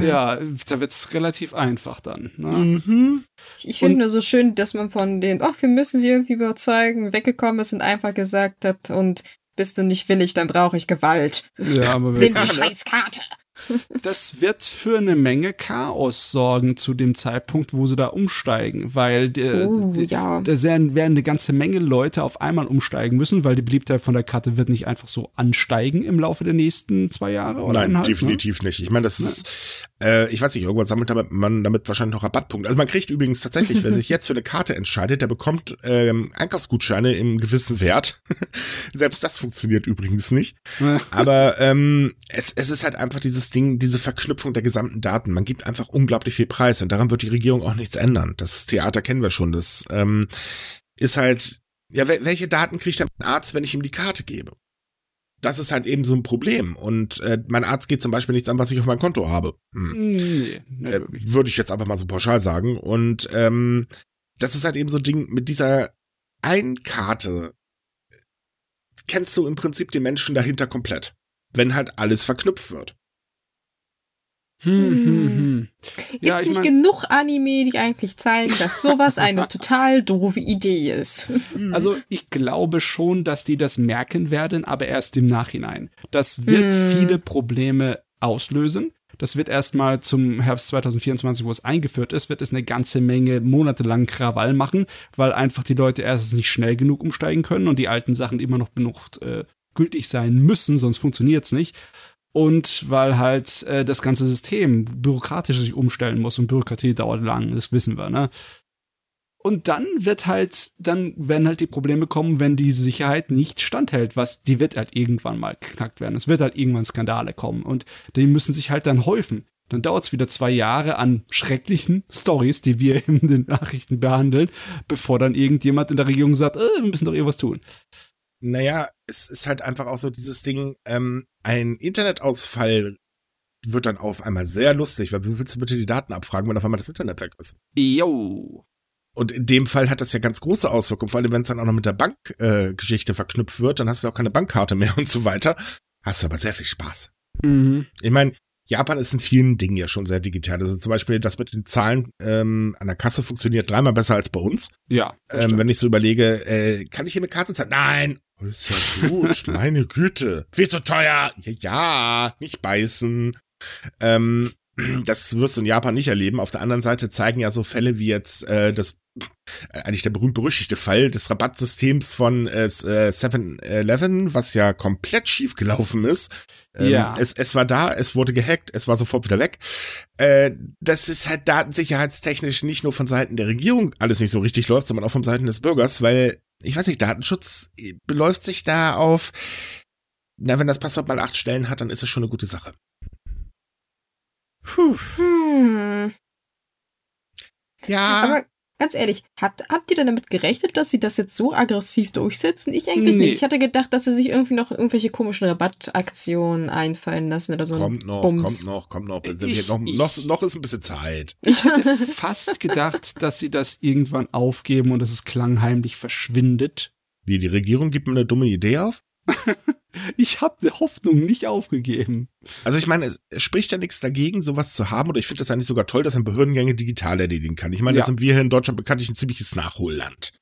ja, da wird's relativ einfach dann. Ne? Mhm. Ich, ich finde nur so schön, dass man von den, ach, wir müssen sie irgendwie überzeugen, weggekommen ist und einfach gesagt hat, und bist du nicht willig, dann brauche ich Gewalt. Ja, aber Nimm die Scheißkarte. das wird für eine Menge Chaos sorgen zu dem Zeitpunkt, wo sie da umsteigen, weil der, oh, ja. da werden eine ganze Menge Leute auf einmal umsteigen müssen, weil die Beliebtheit von der Karte wird nicht einfach so ansteigen im Laufe der nächsten zwei Jahre. Oder Nein, ne? definitiv ne? nicht. Ich meine, das ja. ist, äh, ich weiß nicht, irgendwann sammelt damit, man damit wahrscheinlich noch Rabattpunkte. Also man kriegt übrigens tatsächlich, wer sich jetzt für eine Karte entscheidet, der bekommt ähm, Einkaufsgutscheine im gewissen Wert. Selbst das funktioniert übrigens nicht. Aber ähm, es, es ist halt einfach dieses Ding, diese Verknüpfung der gesamten Daten. Man gibt einfach unglaublich viel Preis und daran wird die Regierung auch nichts ändern. Das Theater kennen wir schon. Das ähm, ist halt, ja, welche Daten kriegt ein Arzt, wenn ich ihm die Karte gebe? Das ist halt eben so ein Problem. Und äh, mein Arzt geht zum Beispiel nichts an, was ich auf meinem Konto habe. Hm. Nee, äh, Würde ich jetzt einfach mal so pauschal sagen. Und ähm, das ist halt eben so ein Ding mit dieser Einkarte kennst du im Prinzip den Menschen dahinter komplett. Wenn halt alles verknüpft wird. Hm, hm, hm. Gibt es nicht mein, genug Anime, die eigentlich zeigen, dass sowas eine total doofe Idee ist? Also ich glaube schon, dass die das merken werden, aber erst im Nachhinein. Das wird hm. viele Probleme auslösen. Das wird erstmal zum Herbst 2024, wo es eingeführt ist, wird es eine ganze Menge monatelang Krawall machen, weil einfach die Leute erstens nicht schnell genug umsteigen können und die alten Sachen immer noch benutzt äh, gültig sein müssen, sonst funktioniert es nicht und weil halt äh, das ganze System bürokratisch sich umstellen muss und Bürokratie dauert lang, das wissen wir, ne? Und dann wird halt, dann werden halt die Probleme kommen, wenn die Sicherheit nicht standhält, was, die wird halt irgendwann mal geknackt werden. Es wird halt irgendwann Skandale kommen und die müssen sich halt dann häufen. Dann dauert es wieder zwei Jahre an schrecklichen Stories, die wir in den Nachrichten behandeln, bevor dann irgendjemand in der Regierung sagt, äh, wir müssen doch irgendwas tun. Naja, es ist halt einfach auch so dieses Ding, ähm, ein Internetausfall wird dann auf einmal sehr lustig, weil wie willst du bitte die Daten abfragen, wenn auf einmal das Internet weg ist? Jo. Und in dem Fall hat das ja ganz große Auswirkungen, vor allem wenn es dann auch noch mit der Bankgeschichte äh, verknüpft wird, dann hast du auch keine Bankkarte mehr und so weiter. Hast du aber sehr viel Spaß. Mhm. Ich meine, Japan ist in vielen Dingen ja schon sehr digital. Also zum Beispiel das mit den Zahlen ähm, an der Kasse funktioniert dreimal besser als bei uns. Ja. Ähm, wenn ich so überlege, äh, kann ich hier mit Karte zahlen? Nein. Ist ja gut, meine Güte. Viel zu teuer. Ja, ja nicht beißen. Ähm, das wirst du in Japan nicht erleben. Auf der anderen Seite zeigen ja so Fälle wie jetzt äh, das äh, eigentlich der berühmt-berüchtigte Fall des Rabattsystems von äh, 7-Eleven, was ja komplett schief gelaufen ist. Ähm, ja. Es, es war da, es wurde gehackt, es war sofort wieder weg. Äh, das ist halt datensicherheitstechnisch nicht nur von Seiten der Regierung alles nicht so richtig läuft, sondern auch von Seiten des Bürgers, weil, ich weiß nicht, Datenschutz beläuft sich da auf, na, wenn das Passwort mal acht Stellen hat, dann ist es schon eine gute Sache. Puh. Hm. Ja. Aber Ganz ehrlich, habt, habt ihr denn damit gerechnet, dass sie das jetzt so aggressiv durchsetzen? Ich eigentlich nee. nicht. Ich hatte gedacht, dass sie sich irgendwie noch irgendwelche komischen Rabattaktionen einfallen lassen oder so. Kommt noch, Bums. kommt noch, kommt noch. Ich, noch, noch. Noch ist ein bisschen Zeit. Ich hatte fast gedacht, dass sie das irgendwann aufgeben und dass es klangheimlich verschwindet. Wie, die Regierung gibt mir eine dumme Idee auf? ich habe die Hoffnung nicht aufgegeben. Also ich meine, es, spricht ja nichts dagegen, sowas zu haben. Oder ich finde das eigentlich sogar toll, dass man Behördengänge digital erledigen kann. Ich meine, ja. da sind wir hier in Deutschland bekanntlich ein ziemliches Nachholland.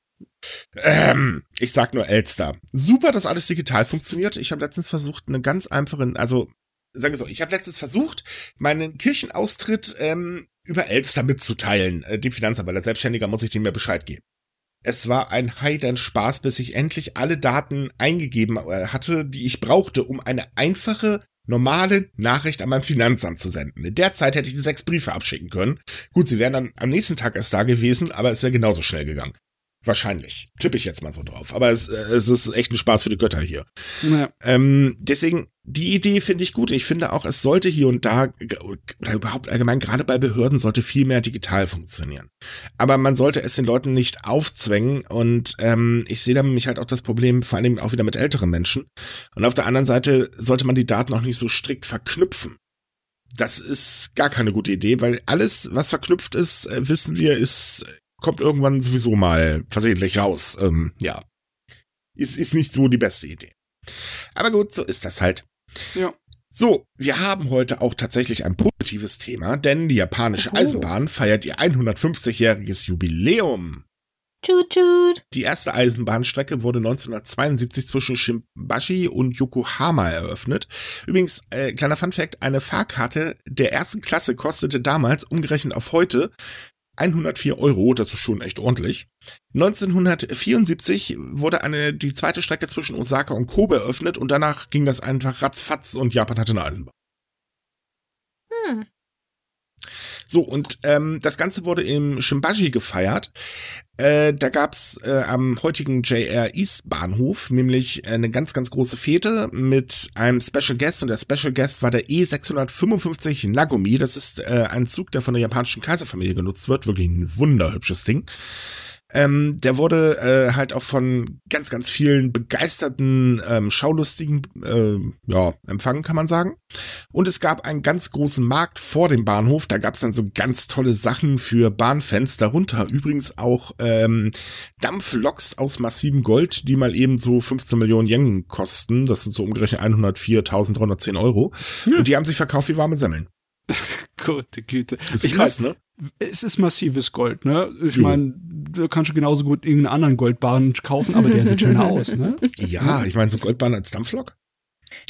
Ähm, ich sag nur Elster. Super, dass alles digital funktioniert. Ich habe letztens versucht, eine ganz einfache, also sagen wir so, ich habe letztens versucht, meinen Kirchenaustritt ähm, über Elster mitzuteilen. Äh, dem Finanzamt, weil als Selbstständiger muss ich dem mehr Bescheid geben. Es war ein Heidern-Spaß, bis ich endlich alle Daten eingegeben äh, hatte, die ich brauchte, um eine einfache, normale Nachricht an mein Finanzamt zu senden. In der Zeit hätte ich die sechs Briefe abschicken können. Gut, sie wären dann am nächsten Tag erst da gewesen, aber es wäre genauso schnell gegangen. Wahrscheinlich. Tippe ich jetzt mal so drauf. Aber es, äh, es ist echt ein Spaß für die Götter hier. Ja. Ähm, deswegen, die Idee finde ich gut. Ich finde auch, es sollte hier und da, oder überhaupt allgemein, gerade bei Behörden, sollte viel mehr digital funktionieren. Aber man sollte es den Leuten nicht aufzwängen. Und ähm, ich sehe da nämlich halt auch das Problem, vor allem auch wieder mit älteren Menschen. Und auf der anderen Seite sollte man die Daten auch nicht so strikt verknüpfen. Das ist gar keine gute Idee, weil alles, was verknüpft ist, äh, wissen wir, ist kommt irgendwann sowieso mal versehentlich raus. Ähm, ja. Ist, ist nicht so die beste Idee. Aber gut, so ist das halt. Ja. So, wir haben heute auch tatsächlich ein positives Thema, denn die japanische Eisenbahn feiert ihr 150-jähriges Jubiläum. Tschut, tschut. Die erste Eisenbahnstrecke wurde 1972 zwischen Shimbashi und Yokohama eröffnet. Übrigens, äh, kleiner Funfact, eine Fahrkarte der ersten Klasse kostete damals, umgerechnet auf heute, 104 Euro, das ist schon echt ordentlich. 1974 wurde eine, die zweite Strecke zwischen Osaka und Kobe eröffnet und danach ging das einfach ratzfatz und Japan hatte eine Eisenbahn. Hm. So, und ähm, das Ganze wurde im Shimbashi gefeiert. Äh, da gab's äh, am heutigen JR East Bahnhof nämlich eine ganz, ganz große Fete mit einem Special Guest und der Special Guest war der E655 Nagomi. Das ist äh, ein Zug, der von der japanischen Kaiserfamilie genutzt wird. Wirklich ein wunderhübsches Ding. Ähm, der wurde äh, halt auch von ganz, ganz vielen begeisterten ähm, Schaulustigen äh, ja, empfangen, kann man sagen. Und es gab einen ganz großen Markt vor dem Bahnhof. Da gab es dann so ganz tolle Sachen für Bahnfans. Darunter übrigens auch ähm, Dampfloks aus massivem Gold, die mal eben so 15 Millionen Yen kosten. Das sind so umgerechnet 104.310 Euro. Ja. Und die haben sich verkauft wie warme Semmeln. Gute Güte. Ist ich krass, mein, ne? Es ist massives Gold, ne? Ich meine, du kannst schon genauso gut irgendeinen anderen Goldbahn kaufen, aber der sieht schöner aus, ne? Ja, ich meine, so Goldbahn als Dampflok?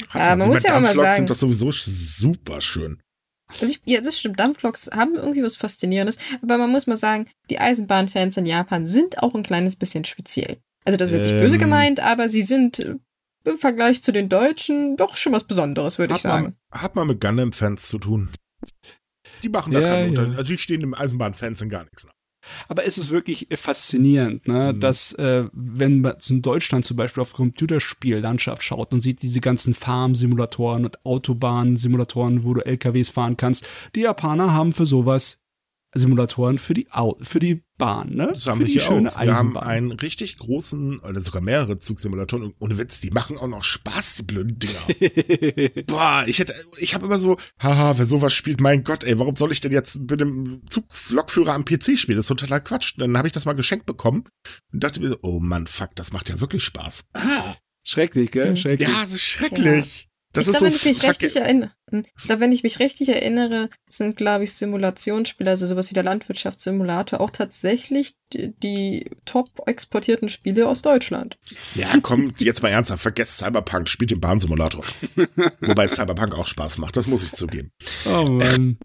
Hat ja, man muss ja auch mal sagen. sind doch sowieso super schön. Also ich, ja, das stimmt. Dampfloks haben irgendwie was Faszinierendes. Aber man muss mal sagen, die Eisenbahnfans in Japan sind auch ein kleines bisschen speziell. Also das ist jetzt nicht böse ähm. gemeint, aber sie sind äh, im Vergleich zu den Deutschen doch schon was Besonderes, würde ich sagen. Man, hat man mit Gundam-Fans zu tun. Die machen da ja, keinen ja. Unterschied. Also die stehen dem Eisenbahnfans in gar nichts nach. Aber es ist wirklich faszinierend, ne? Mhm. dass, äh, wenn man in Deutschland zum Beispiel auf Computerspiellandschaft schaut und sieht diese ganzen Farm-Simulatoren und Autobahn-Simulatoren, wo du LKWs fahren kannst, die Japaner haben für sowas Simulatoren für die, Au für die Bahn, ne? Das haben für wir die schöne auch. Wir haben einen richtig großen, oder sogar mehrere Zugsimulatoren. Und Ohne Witz, die machen auch noch Spaß, die blöden Dinger. Boah, ich hätte, ich habe immer so, haha, wer sowas spielt, mein Gott, ey, warum soll ich denn jetzt mit dem Zuglokführer am PC spielen? Das ist totaler Quatsch. Dann habe ich das mal geschenkt bekommen und dachte mir so, oh Mann, fuck, das macht ja wirklich Spaß. Schrecklich, gell? Schrecklich. Ja, so schrecklich. Das ich ist glaube, so wenn ich mich richtig erinnere, ich glaube, wenn ich mich richtig erinnere, sind, glaube ich, Simulationsspiele, also sowas wie der Landwirtschaftssimulator, auch tatsächlich die, die top exportierten Spiele aus Deutschland. Ja, komm, jetzt mal ernsthaft, vergesst Cyberpunk, spielt den Bahnsimulator. Wobei Cyberpunk auch Spaß macht, das muss ich zugeben. Oh Mann.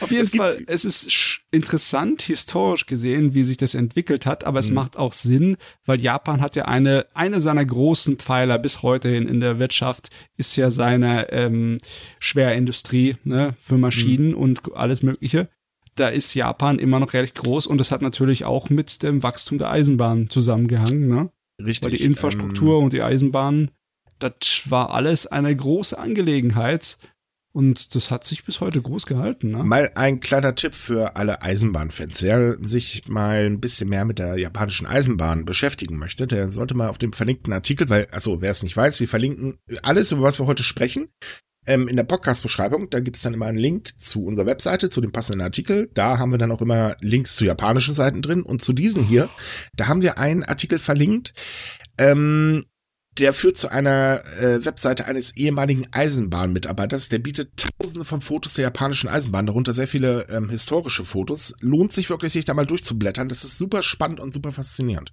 Auf jeden Es Fall, es ist interessant, historisch gesehen, wie sich das entwickelt hat, aber es Mhm. macht auch Sinn, weil Japan hat ja eine, eine seiner großen Pfeiler bis heute hin in der Wirtschaft, ist ja seine ähm, Schwerindustrie ne, für Maschinen und alles Mögliche. Da ist Japan immer noch recht groß und das hat natürlich auch mit dem Wachstum der Eisenbahn zusammengehangen. Ne? Richtig. Weil die Infrastruktur und die Eisenbahn, das war alles eine große Angelegenheit. Und das hat sich bis heute groß gehalten. Ne? Mal ein kleiner Tipp für alle Eisenbahnfans. Wer sich mal ein bisschen mehr mit der japanischen Eisenbahn beschäftigen möchte, der sollte mal auf dem verlinkten Artikel, weil, also wer es nicht weiß, wir verlinken alles, über was wir heute sprechen, ähm, in der Podcast-Beschreibung. Da gibt es dann immer einen Link zu unserer Webseite, zu dem passenden Artikel. Da haben wir dann auch immer Links zu japanischen Seiten drin. Und zu diesen hier, da haben wir einen Artikel verlinkt, ähm, der führt zu einer äh, Webseite eines ehemaligen Eisenbahnmitarbeiters. Der bietet tausende von Fotos der japanischen Eisenbahn, darunter sehr viele ähm, historische Fotos. Lohnt sich wirklich, sich da mal durchzublättern. Das ist super spannend und super faszinierend.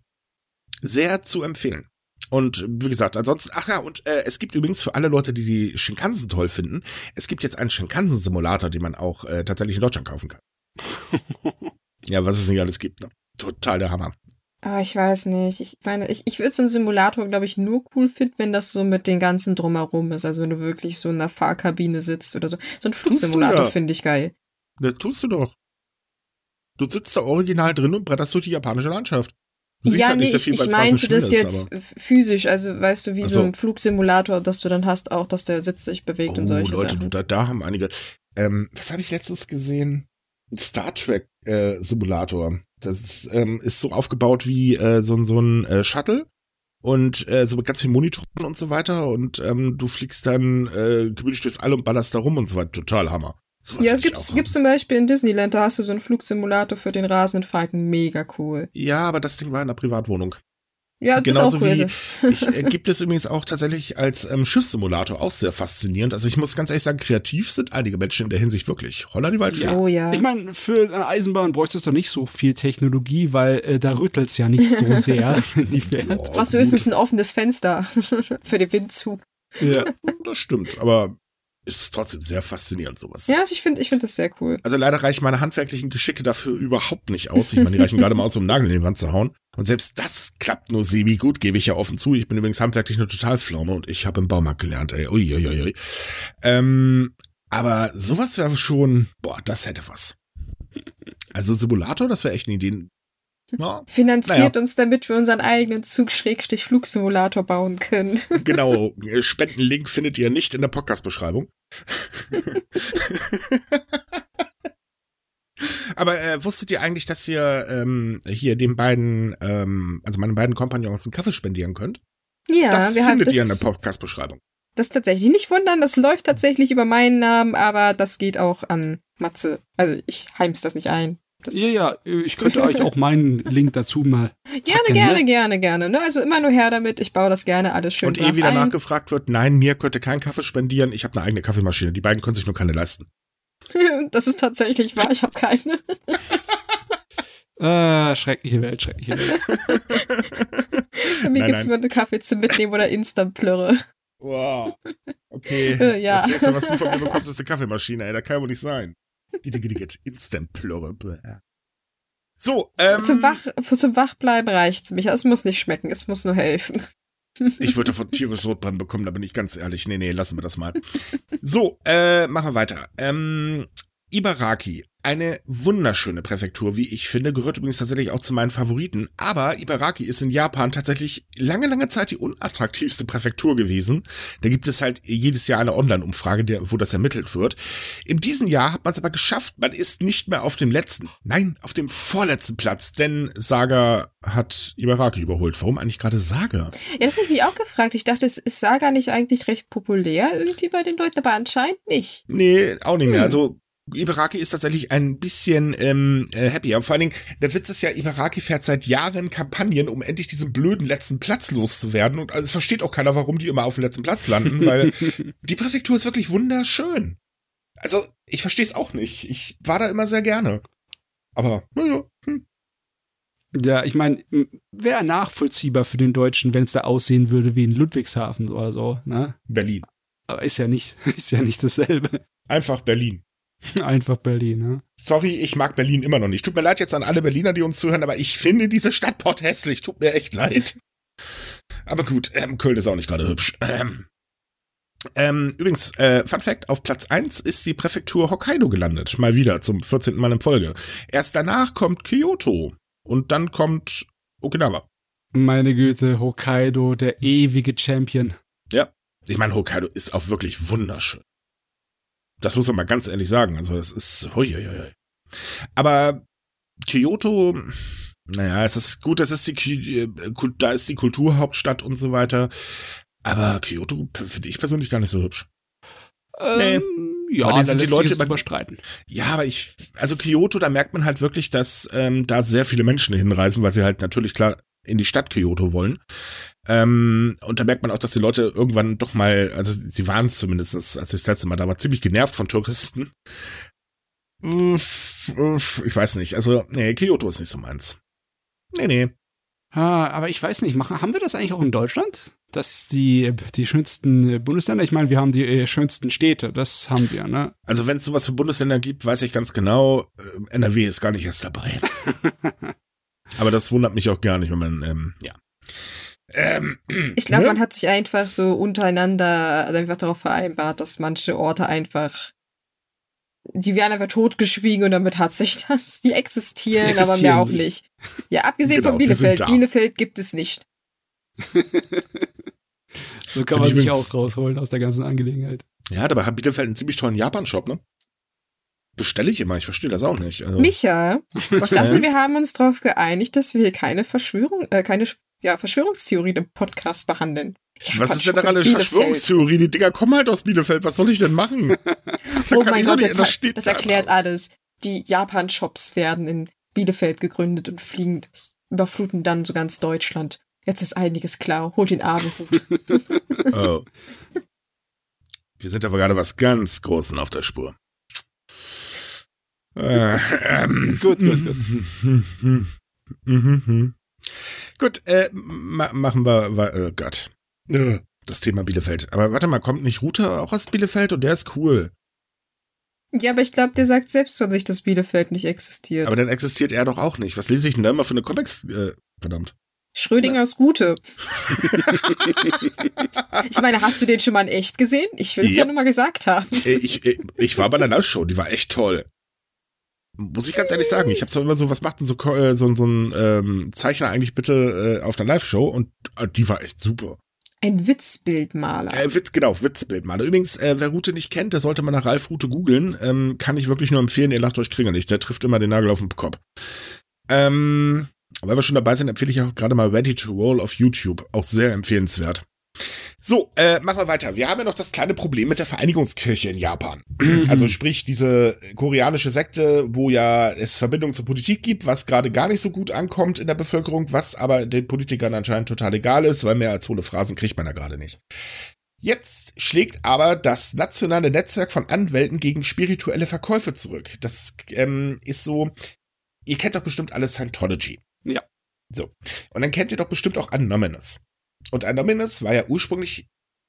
Sehr zu empfehlen. Und wie gesagt, ansonsten, ach ja, und äh, es gibt übrigens für alle Leute, die die Shinkansen toll finden, es gibt jetzt einen Shinkansen-Simulator, den man auch äh, tatsächlich in Deutschland kaufen kann. ja, was es nicht alles gibt, ne? Total der Hammer. Aber ich weiß nicht. Ich meine, ich, ich würde so einen Simulator, glaube ich, nur cool finden, wenn das so mit den ganzen drumherum ist. Also wenn du wirklich so in der Fahrkabine sitzt oder so. So ein Flugsimulator ja. finde ich geil. Das tust du doch. Du sitzt da original drin und bretterst durch die japanische Landschaft. Du Ja, nee, ich, viel, ich meinte das ist, jetzt f- physisch, also weißt du, wie Ach so ein Flugsimulator, dass du dann hast auch, dass der Sitz sich bewegt und Oh, solche Leute, Sachen. da, da haben einige. Ähm, was habe ich letztens gesehen? Ein Star Trek äh, Simulator. Das ist, ähm, ist so aufgebaut wie äh, so, ein- so ein äh, Shuttle und äh, so mit ganz vielen Monitoren und so weiter und ähm, du fliegst dann äh, gemütlich durchs All und ballerst da rum und so weiter. Total Hammer. Sowas ja, es gibt, auch gibt haben. zum Beispiel in Disneyland, da hast du so einen Flugsimulator für den rasenden Falken. Mega cool. Ja, aber das Ding war in der Privatwohnung. Ja, das Genauso ist auch cool. wie ich, äh, gibt es übrigens auch tatsächlich als ähm, Schiffssimulator auch sehr faszinierend. Also ich muss ganz ehrlich sagen, kreativ sind einige Menschen in der Hinsicht wirklich. Holla die Waldfee. Ja. Oh ja. Ich meine, für eine Eisenbahn bräuchtest du doch nicht so viel Technologie, weil äh, da rüttelt's ja nicht so sehr, wenn die fährt. Oh, Was gut, höchstens ein offenes Fenster für den Windzug. Ja. Das stimmt, aber es ist trotzdem sehr faszinierend sowas. Ja, also ich finde ich find das sehr cool. Also leider reichen meine handwerklichen Geschicke dafür überhaupt nicht aus. Ich meine, die reichen gerade mal aus, um einen Nagel in die Wand zu hauen. Und selbst das klappt nur semi gut, gebe ich ja offen zu. Ich bin übrigens handwerklich eine Totalpflaume und ich habe im Baumarkt gelernt, ey. Uiuiui. Ähm, aber sowas wäre schon, boah, das hätte was. Also Simulator, das wäre echt eine Idee. Ja, Finanziert Naja. uns, damit wir unseren eigenen Zug-Flugsimulator bauen können. genau. Spendenlink findet ihr nicht in der Podcast-Beschreibung. Aber äh, wusstet ihr eigentlich, dass ihr ähm, hier den beiden, ähm, also meinen beiden Kompagnons einen Kaffee spendieren könnt? Ja, das wir haben findet das, ihr in der Podcast-Beschreibung. das tatsächlich nicht wundern. Das läuft tatsächlich über meinen Namen, aber das geht auch an Matze. Also ich heim's das nicht ein. Das ja, ja, ich könnte euch auch meinen Link dazu mal. Gerne, packen, gerne, ne? gerne, gerne. Ne? Also immer nur her damit. Ich baue das gerne alles schön Und eh wieder ein. nachgefragt wird, nein, mir könnt ihr keinen Kaffee spendieren, ich habe eine eigene Kaffeemaschine. Die beiden können sich nur keine leisten. Das ist tatsächlich wahr. Ich habe keine. Äh, schreckliche Welt, schreckliche Welt. Mir Nein, gibt's nein. immer nur Kaffee zum Mitnehmen oder Instant-Plörre. Wow. Okay. Ja. Das letzte, was du von mir bekommst, ist eine Kaffeemaschine, ey. Da kann wohl nicht sein. Instant-Plörre. Bäh. So, ähm, zum, Wach, zum Wachbleiben reicht's mich. Es muss nicht schmecken, es muss nur helfen. Ich würde davon tierisch Sodbrennen bekommen, da bin ich ganz ehrlich. Nee, nee, lassen wir das mal. So, äh, machen wir weiter. Ähm, Ibaraki. Eine wunderschöne Präfektur, wie ich finde, gehört übrigens tatsächlich auch zu meinen Favoriten. Aber Ibaraki ist in Japan tatsächlich lange, lange Zeit die unattraktivste Präfektur gewesen. Da gibt es halt jedes Jahr eine Online-Umfrage, wo das ermittelt wird. In diesem Jahr hat man es aber geschafft. Man ist nicht mehr auf dem letzten, nein, auf dem vorletzten Platz, denn Saga hat Ibaraki überholt. Warum eigentlich gerade Saga? Ja, das habe ich mich auch gefragt. Ich dachte, ist Saga nicht eigentlich recht populär irgendwie bei den Leuten, aber anscheinend nicht. Nee, auch nicht mehr. Hm. Also Ibaraki ist tatsächlich ein bisschen ähm, äh, happier. Vor allen Dingen, der Witz ist ja, Ibaraki fährt seit Jahren Kampagnen, um endlich diesen blöden letzten Platz loszuwerden. Und also es versteht auch keiner, warum die immer auf dem letzten Platz landen, weil die Präfektur ist wirklich wunderschön. Also, ich verstehe es auch nicht. Ich war da immer sehr gerne. Aber, naja. Hm. Ja, ich meine, wäre nachvollziehbar für den Deutschen, wenn es da aussehen würde wie in Ludwigshafen oder so, ne? Berlin. Aber ist ja nicht, ist ja nicht dasselbe. Einfach Berlin. Einfach Berlin, ne? Sorry, ich mag Berlin immer noch nicht. Tut mir leid jetzt an alle Berliner, die uns zuhören, aber ich finde diese Stadt port hässlich. Tut mir echt leid. Aber gut, ähm, Köln ist auch nicht gerade hübsch. Ähm, ähm, übrigens, äh, Fun Fact, auf Platz 1 ist die Präfektur Hokkaido gelandet. Mal wieder, zum 14. Mal in Folge. Erst danach kommt Kyoto. Und dann kommt Okinawa. Meine Güte, Hokkaido, der ewige Champion. Ja, ich meine, Hokkaido ist auch wirklich wunderschön. Das muss man mal ganz ehrlich sagen. Also, das ist. Huiuiui. Aber Kyoto, naja, es ist gut, das ist die, äh, da ist die Kulturhauptstadt und so weiter. Aber Kyoto finde ich persönlich gar nicht so hübsch. Ähm, nee. Ja, da sind die Leute überstreiten. Ja, aber ich, also Kyoto, da merkt man halt wirklich, dass ähm, da sehr viele Menschen hinreisen, weil sie halt natürlich klar in die Stadt Kyoto wollen. Ähm, und da merkt man auch, dass die Leute irgendwann doch mal, also sie waren es zumindest, als ich das letzte Mal da war, ziemlich genervt von Touristen. Ich weiß nicht, also, nee, Kyoto ist nicht so meins. Nee, nee. Ah, aber ich weiß nicht, machen, haben wir das eigentlich auch in Deutschland? Dass die, die schönsten Bundesländer, ich meine, wir haben die äh, schönsten Städte, das haben wir, ne? Also wenn es sowas für Bundesländer gibt, weiß ich ganz genau, äh, NRW ist gar nicht erst dabei. aber das wundert mich auch gar nicht, wenn man, ähm, ja. Ähm, ich glaube, ne? man hat sich einfach so untereinander also einfach darauf vereinbart, dass manche Orte einfach, die werden einfach totgeschwiegen und damit hat sich das, die existieren, die existieren aber mehr auch nicht. Ja, abgesehen genau, von Bielefeld. Bielefeld gibt es nicht. so kann man sich auch rausholen aus der ganzen Angelegenheit. Ja, dabei hat Bielefeld einen ziemlich tollen Japan-Shop, ne? Bestelle ich immer, ich verstehe das auch nicht. Also. Micha, was ich dachte, wir haben uns darauf geeinigt, dass wir hier keine Verschwörung, äh, keine ja, Verschwörungstheorie im Podcast behandeln. Ja, was ist denn daran eine Verschwörungstheorie? Die Dinger kommen halt aus Bielefeld. Was soll ich denn machen? oh mein Gott, nicht, das, das, das erklärt alles. Die Japan-Shops werden in Bielefeld gegründet und fliegen, überfluten dann so ganz Deutschland. Jetzt ist einiges klar. Holt den Abendhut. oh. Wir sind aber gerade was ganz Großen auf der Spur. Äh, ähm. Gut, gut, gut. Gut, äh, ma machen wir, oh Gott. Äh, das Thema Bielefeld. Aber warte mal, kommt nicht Rute auch aus Bielefeld und der ist cool. Ja, aber ich glaube, der sagt selbst von sich, dass Bielefeld nicht existiert. Aber dann existiert er doch auch nicht. Was lese ich denn da immer für eine Comics? Äh, verdammt. Schrödingers Gute. ich meine, hast du den schon mal in echt gesehen? Ich will es ja. ja nur mal gesagt haben. Äh, ich, ich, ich war bei der Live-Show, die war echt toll. Muss ich ganz ehrlich sagen, ich habe zwar immer so, was macht denn so, äh, so, so ein ähm, Zeichner eigentlich bitte äh, auf einer Live-Show und äh, die war echt super. Ein Witzbildmaler. Äh, Witz, genau, Witzbildmaler. Übrigens, äh, wer Rute nicht kennt, der sollte mal nach Ralf Rute googeln. Ähm, kann ich wirklich nur empfehlen, ihr lacht euch kringelig. Der trifft immer den Nagel auf den Kopf. Ähm, weil wir schon dabei sind, empfehle ich auch gerade mal Ready to Roll auf YouTube. Auch sehr empfehlenswert. So, äh, machen wir weiter. Wir haben ja noch das kleine Problem mit der Vereinigungskirche in Japan. Also sprich diese koreanische Sekte, wo ja es Verbindungen zur Politik gibt, was gerade gar nicht so gut ankommt in der Bevölkerung, was aber den Politikern anscheinend total egal ist, weil mehr als hohle Phrasen kriegt man da gerade nicht. Jetzt schlägt aber das nationale Netzwerk von Anwälten gegen spirituelle Verkäufe zurück. Das ähm, ist so, ihr kennt doch bestimmt alle Scientology. Ja. So. Und dann kennt ihr doch bestimmt auch Anonymous. Und Anonymous war ja ursprünglich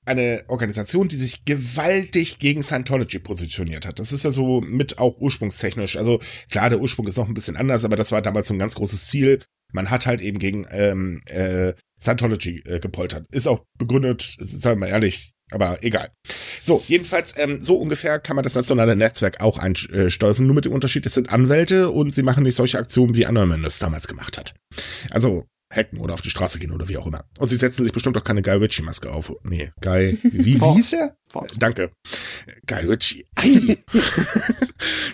eine Organisation, die sich gewaltig gegen Scientology positioniert hat. Das ist ja so mit auch ursprungstechnisch. Also klar, der Ursprung ist noch ein bisschen anders, aber das war damals so ein ganz großes Ziel. Man hat halt eben gegen ähm, äh, Scientology äh, gepoltert. Ist auch begründet, sagen wir mal ehrlich, aber egal. So, jedenfalls, ähm, so ungefähr kann man das nationale Netzwerk auch einstolfen, nur mit dem Unterschied, es sind Anwälte und sie machen nicht solche Aktionen, wie Anonymous damals gemacht hat. Also, hacken oder auf die Straße gehen oder wie auch immer. Und sie setzen sich bestimmt auch keine Guy Ritchie-Maske auf. Nee, Guy, wie, wie hieß er? Danke. Guy Ritchie.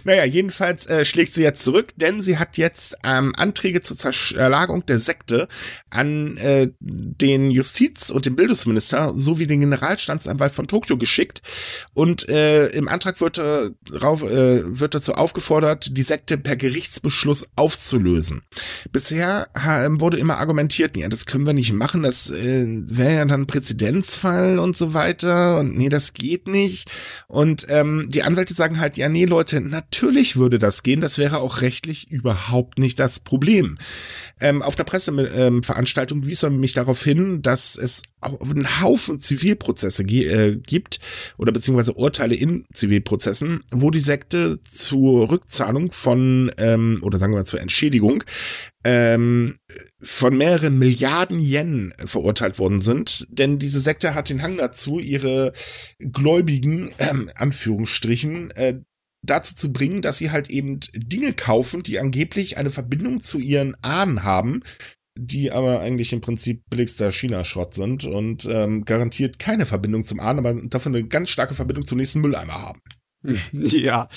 naja, jedenfalls äh, schlägt sie jetzt zurück, denn sie hat jetzt ähm, Anträge zur Zerschlagung der Sekte an äh, den Justiz- und den Bildungsminister sowie den Generalstandsanwalt von Tokio geschickt. Und äh, im Antrag wird, äh, rauf, äh, wird dazu aufgefordert, die Sekte per Gerichtsbeschluss aufzulösen. Bisher äh, wurde immer argumentiert, ja, das können wir nicht machen, das äh, wäre ja dann ein Präzedenzfall und so weiter und nee, das geht nicht. Und ähm, die Anwälte sagen halt, ja, nee, Leute, natürlich würde das gehen, das wäre auch rechtlich überhaupt nicht das Problem. Ähm, auf der Presseveranstaltung ähm, wies er mich darauf hin, dass es einen Haufen Zivilprozesse äh, gibt oder beziehungsweise Urteile in Zivilprozessen, wo die Sekte zur Rückzahlung von ähm, oder sagen wir mal zur Entschädigung ähm, von mehreren Milliarden Yen verurteilt worden sind, denn diese Sekte hat den Hang dazu, ihre Gläubigen, ähm, Anführungsstrichen, äh, dazu zu bringen, dass sie halt eben Dinge kaufen, die angeblich eine Verbindung zu ihren Ahnen haben, die aber eigentlich im Prinzip billigster China-Schrott sind und ähm, garantiert keine Verbindung zum Ahnen, aber dafür eine ganz starke Verbindung zum nächsten Mülleimer haben. Ja,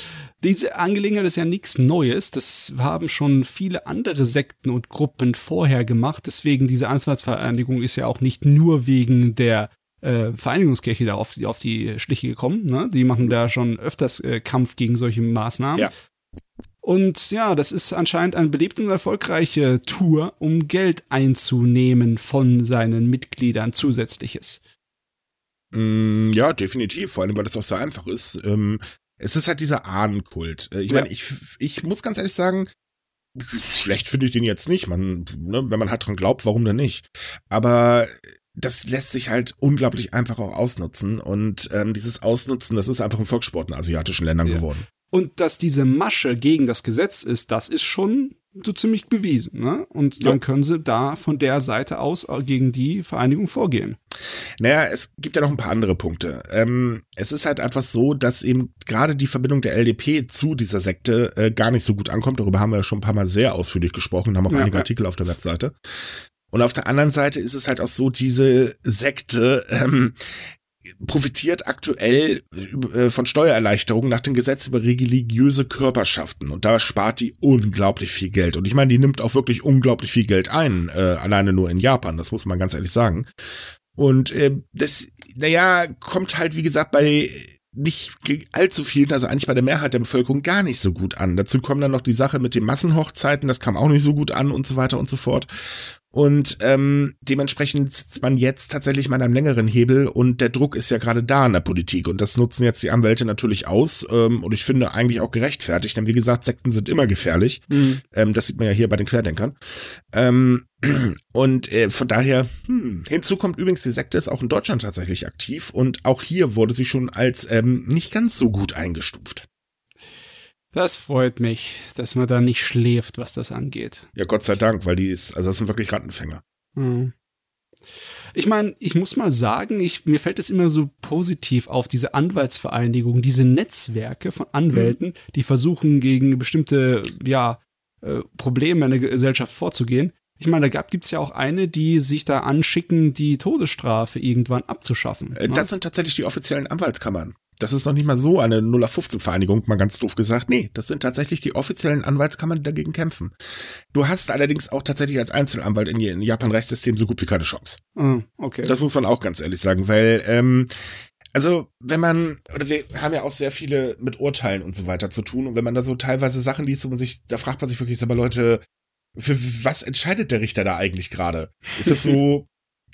diese Angelegenheit ist ja nichts Neues. Das haben schon viele andere Sekten und Gruppen vorher gemacht. Deswegen diese Anwaltsvereinigung ist ja auch nicht nur wegen der äh, Vereinigungskirche da auf, auf die Schliche gekommen. Ne? Die machen da schon öfters äh, Kampf gegen solche Maßnahmen. Ja. Und ja, das ist anscheinend eine beliebte und erfolgreiche Tour, um Geld einzunehmen von seinen Mitgliedern zusätzliches. Mm, ja, definitiv, vor allem, weil das auch so einfach ist. Ähm, es ist halt dieser Ahnenkult. Äh, ich ja. meine, ich, ich muss ganz ehrlich sagen, schlecht finde ich den jetzt nicht. Man, ne, wenn man halt dran glaubt, warum denn nicht? Aber das lässt sich halt unglaublich einfach auch ausnutzen. Und ähm, dieses Ausnutzen, das ist einfach ein Volkssport in asiatischen Ländern ja. geworden. Und dass diese Masche gegen das Gesetz ist, das ist schon so ziemlich bewiesen. Ne? Und dann ja. können sie da von der Seite aus gegen die Vereinigung vorgehen. Naja, es gibt ja noch ein paar andere Punkte. Ähm, es ist halt einfach so, dass eben gerade die Verbindung der LDP zu dieser Sekte äh, gar nicht so gut ankommt. Darüber haben wir ja schon ein paar Mal sehr ausführlich gesprochen, haben auch ja, einige Artikel auf der Webseite. Und auf der anderen Seite ist es halt auch so, diese Sekte ähm, profitiert aktuell äh, von Steuererleichterungen nach dem Gesetz über religiöse Körperschaften. Und da spart die unglaublich viel Geld. Und ich meine, die nimmt auch wirklich unglaublich viel Geld ein, äh, alleine nur in Japan, das muss man ganz ehrlich sagen. Und äh, das, naja, kommt halt, wie gesagt, bei nicht allzu vielen, also eigentlich bei der Mehrheit der Bevölkerung gar nicht so gut an. Dazu kommen dann noch die Sache mit den Massenhochzeiten, das kam auch nicht so gut an und so weiter und so fort. Und ähm, dementsprechend sitzt man jetzt tatsächlich mal an einem längeren Hebel und der Druck ist ja gerade da in der Politik und das nutzen jetzt die Anwälte natürlich aus ähm, und ich finde eigentlich auch gerechtfertigt, denn wie gesagt, Sekten sind immer gefährlich. Mhm. Ähm, das sieht man ja hier bei den Querdenkern. Ähm, und äh, von daher, hm, hinzu kommt übrigens, die Sekte ist auch in Deutschland tatsächlich aktiv und auch hier wurde sie schon als ähm, nicht ganz so gut eingestuft. Das freut mich, dass man da nicht schläft, was das angeht. Ja, Gott sei Dank, weil die ist, also das sind wirklich Rattenfänger. Mhm. Ich meine, ich muss mal sagen, ich, mir fällt es immer so positiv auf, diese Anwaltsvereinigung, diese Netzwerke von Anwälten, mhm. die versuchen, gegen bestimmte, ja, äh, Probleme in der Gesellschaft vorzugehen. Ich meine, da gibt es ja auch eine, die sich da anschicken, die Todesstrafe irgendwann abzuschaffen. Äh, ne? Das sind tatsächlich die offiziellen Anwaltskammern. Das ist noch nicht mal so eine 0 15 Vereinigung, mal ganz doof gesagt. Nee, das sind tatsächlich die offiziellen Anwaltskammern, die dagegen kämpfen. Du hast allerdings auch tatsächlich als Einzelanwalt in Japan Rechtssystem so gut wie keine Chance. Mm, okay. Das muss man auch ganz ehrlich sagen, weil, ähm, also, wenn man, oder wir haben ja auch sehr viele mit Urteilen und so weiter zu tun, und wenn man da so teilweise Sachen liest, man sich, da fragt man sich wirklich, aber Leute, für was entscheidet der Richter da eigentlich gerade? Ist das so,